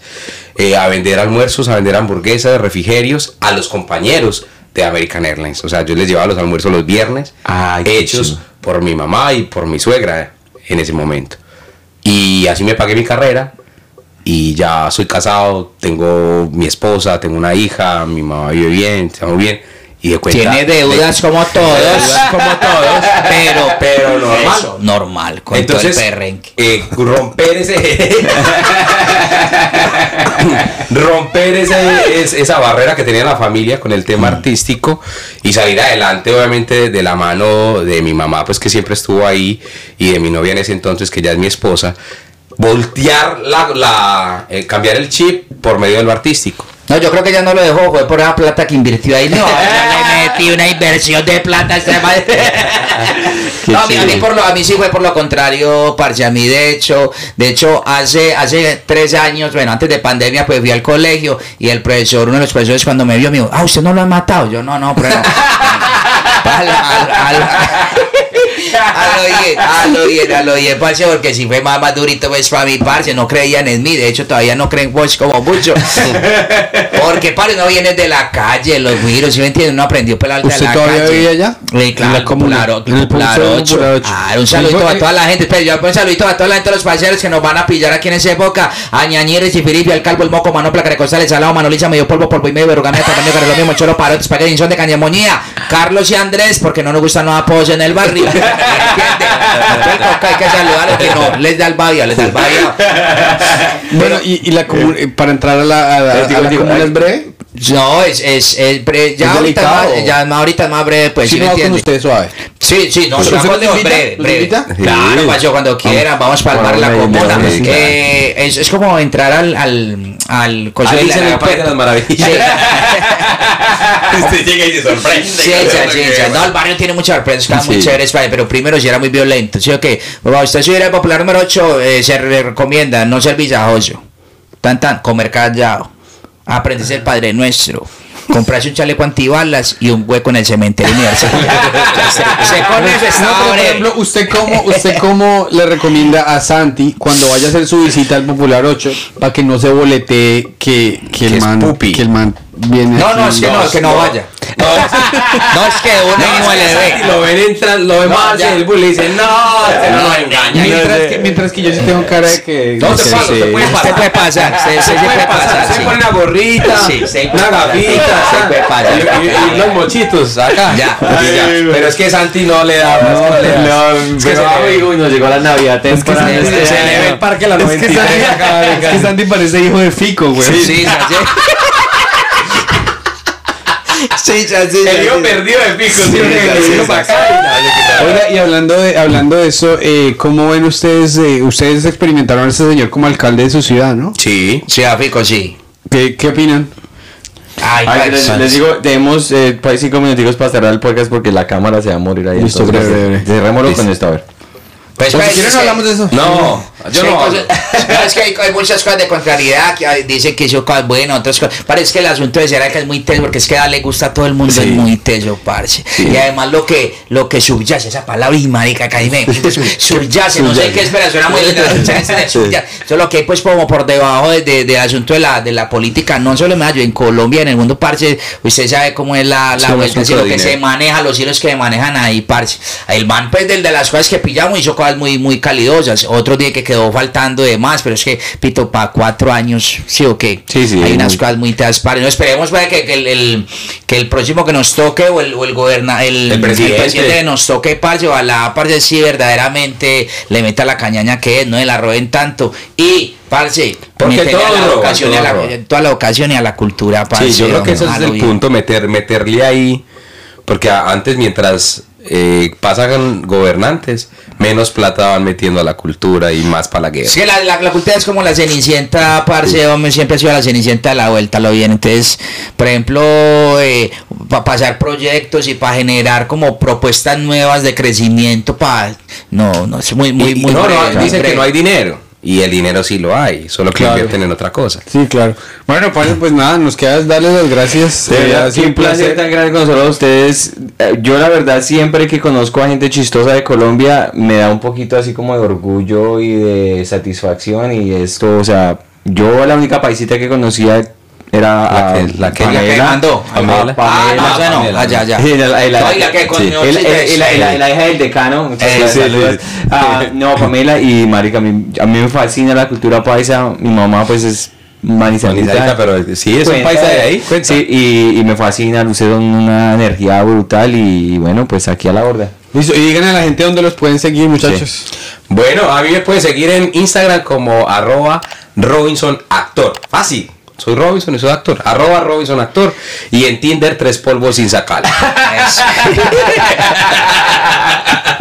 eh, a vender almuerzos, a vender hamburguesas, refrigerios a los compañeros de American Airlines. O sea, yo les llevaba los almuerzos los viernes, Ay, hechos por mi mamá y por mi suegra en ese momento. Y así me pagué mi carrera. Y ya soy casado, tengo mi esposa, tengo una hija, mi mamá vive bien, estamos bien. Y de cuenta. Tiene deudas como todos. Deudas como todos. Pero, Pero normal. eso, normal. Con Entonces, todo el perrenque. eh, romper ese. romper ese, es- esa barrera que tenía la familia con el tema artístico y salir adelante, obviamente, de la mano de mi mamá, pues que siempre estuvo ahí, y de mi novia en ese entonces, que ya es mi esposa. Voltear la, la eh, cambiar el chip por medio de lo artístico. No, yo creo que ya no lo dejó, fue por esa plata que invirtió ahí. No, ya le metí una inversión de plata a madre. No, a mí, a mí por lo, a mí sí fue por lo contrario, parce. A mí, de hecho, de hecho, hace, hace tres años, bueno, antes de pandemia, pues fui al colegio y el profesor, uno de los profesores, cuando me vio, me dijo, ah, ¿usted no lo ha matado? Yo, no, no, pero no. Al- al- al- a lo bien, a lo bien, a lo bien, parce, porque si fue más, más durito, pues para mi parce, no creían en mí, de hecho todavía no creen pues como mucho. Porque parce, no viene de la calle, los güiros, ¿sí me entienden? Uno aprendió pelar de ¿Usted la todavía calle. vive allá? Sí, En claro, la Popular, el Popular Popular 8. 8. Ah, un saludito a toda la gente, pero yo un saludito a toda la gente, los parceros que nos van a pillar aquí en esa época, a Ñañeres y Filipe, al Calvo, el Moco, Manopla, Carecostales, Salado, Manoliza, medio polvo, polvo y medio, verrugamia, tamaño, que lo mismo, cholo, parotes, espagueti, son de cañamonía, Carlos y Andrés, porque no nos gustan los apoyos en el barrio. ¿Entiende? Entonces, toca, hay que saludar que no les da el les da el. Bueno, y, y la para entrar a la, a la, digo, a la digo, comuna ay. es breve. No, es, es, ya, ¿Es ahorita más, ya más ahorita es más breve, pues, si ¿sí me con suave. Sí, sí, no. Claro, Sí. paso cuando quieran, vamos para el bar La Comuna. sí. Eh, es, es como entrar al, al, al coso de Alicia la- en el País de las Maravillas. Usted llega y se sorprende. Sí, sí, sí, sí. No, el barrio tiene muchas sorpresas, está muy chévere, pero primero si era muy violento. ¿Sí o qué? Bueno, usted si era el popular número 8, se re- recomienda no ser villajoso. Tan, tan, comer callado. Aprenderse el Padre Nuestro. Comprarse un chaleco antibalas y un hueco en el cementerio universal. se, se con eso está No, pero, por ejemplo, ¿usted cómo, ¿usted cómo le recomienda a Santi cuando vaya a hacer su visita al Popular 8 para que no se boletee que, que, Que el, es man, pupi. que el man viene No, no, es que no, que no vaya. No, no, es que uno no, le ve. Lo ven entran, lo ven No, más y el bully dice, no, este no lo engaña. Mientras que, mientras que yo sí tengo cara de que... No, no se sé, pasa, se puede Se puede pasar, se, se, se puede pasar. Se pone una gorrita, una puede pasar, gafita, se puede pasar. y, los mochitos acá. Ya. Pero es que Santi no le da. No, no. No, Es que pero se ve. nos llegó la Navidad Es que este se le ve año. el parque la Es que, 93 acá, Santi, es que Santi parece hijo de Fico, güey. Sí, sí, sí. Sí, sí, El hijo sí. perdido de pico, sí, Oiga, y hablando de, hablando de eso, eh, ¿cómo ven ustedes? eh, ustedes experimentaron a este señor como alcalde de su ciudad, ¿no? Sí. Sí, a Fico, sí. ¿Qué, qué opinan? Ay, Ay, les, digo, tenemos eh, ahí cinco minuticos para cerrar el podcast porque la cámara se va a morir ahí. Listo, entonces, breve, breve. cerrémoslo con esto, a ver. Pues, O si pues, quieren es que- hablamos de eso. No, yo Sí, no. cosas- no, es que hay, hay muchas cosas de contrariedad que dicen que hizo cosas buenas, otras cosas. Parece que el asunto de Será que es muy teso, porque es que a le gusta a todo el mundo, Sí. es muy teso, parce. Y además lo que, lo que subyace, esa palabra y marica, que ahí me subyace, no sé qué espera, suena muy linda, subyace, subyace. Eso es lo que hay pues como por debajo de- de- del asunto de la, de la política, no solo en en Colombia, en el mundo, parce, usted sabe cómo es la, la Sí, vuelta, lo de que se dinero. maneja, los hilos que manejan ahí, parce. El man, pues, del de las cosas que pillamos, hizo cosas muy, muy calidosas. Otro día que quedó faltando de más, pero es que, pito, para cuatro años, sí o qué. Sí, sí, Hay unas muy- cosas muy taspares. No esperemos para que, que el, el- que el próximo que nos toque, o el, o el goberna, el, El presidente. que nos toque, parce, ojalá, parce, sí, verdaderamente le meta la cañaña que es, no le la roben tanto. Y, parce, Porque todo la roba, educación y a todo la, toda la educación y a la cultura, parce. Sí, yo creo que ese es el punto, meter, meterle ahí, porque antes mientras eh, pasan gobernantes, menos plata van metiendo a la cultura y más para la guerra. Que la, la, la cultura es como la cenicienta, parce, hombre, siempre ha sido la cenicienta de la vuelta, lo bien. Entonces, por ejemplo, para pasar proyectos y para generar como propuestas nuevas de crecimiento, para no, no, es muy, muy, Y- muy no, no, breve, dicen que no hay dinero. Y el dinero sí lo hay, solo que Claro. invierten en otra cosa. Sí, claro. Bueno, parce, pues nada, nos queda darles las gracias. De Eh, verdad, qué placer tan grande conocer a ustedes. Eh, Yo la verdad siempre que conozco a gente chistosa de Colombia me da un poquito así como de orgullo y de satisfacción y esto, o sea, yo la única paisita que conocía era La a que- la que- La que mandó. a Pamela. Ah, no, Pamela. Pamela. ah, No, que con York el- City, la- hija del decano. muchas Eh, gracias, sí, saludos. sí. Ah, no, Pamela y Marica, a mí, a mí me fascina la cultura paisa. Mi mamá, pues, es Manizalita. Pero sí, es un paisa de ahí. Sí, y, y me fascina, son una energía brutal y, bueno, pues aquí a la borda. Listo, y digan a la gente dónde los pueden seguir, muchachos. Bueno, a mí me pueden seguir en Instagram como arroba Robinson Actor. Fácil. Soy Robinson y soy actor. Arroba Robinson Actor. Y en Tinder tres polvos sin sacar.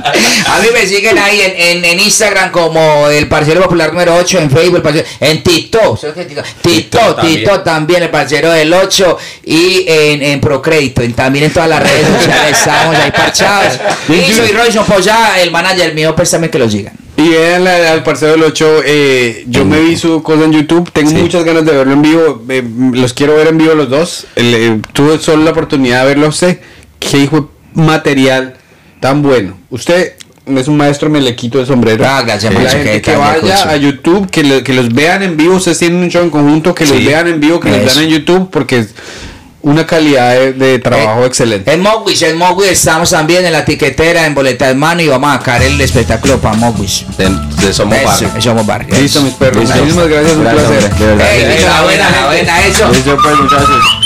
A mí me siguen ahí en, en, en Instagram como el parcero popular número 8, en Facebook, el parcero, en TikTok, ¿sabes qué? TikTok, TikTok también. El parcero del 8 y en, en Procrédito, en, también en todas las redes sociales estamos ahí parchados. Y soy Robinson Polla, el manager mío, pues también que lo sigan. Y vean al parcero del 8, eh, yo me vi su cosa en YouTube, tengo Sí. muchas ganas de verlo en vivo, eh, los quiero ver en vivo los dos. Eh, tuve solo la oportunidad de verlo a usted, qué hijo de material tan bueno. Usted es un maestro, me le quito el sombrero. Ah, gracias, La gente que vaya a YouTube, que, lo- que los vean en vivo, ustedes tienen un show en conjunto, que los vean en vivo, que los vean en YouTube, porque una calidad de, de trabajo Eh, excelente. En Mogwis, en Mogwis estamos también en la tiquetera, en boleta de mano y vamos a sacar el espectáculo para Mogwis. De, de Somos Eso, Barrio. Somos Barrio. Listo, mis perros. Muchísimas gracias, un placer. hombre, de verdad. La buena, la buena, eso. Listo, pues, muchachos.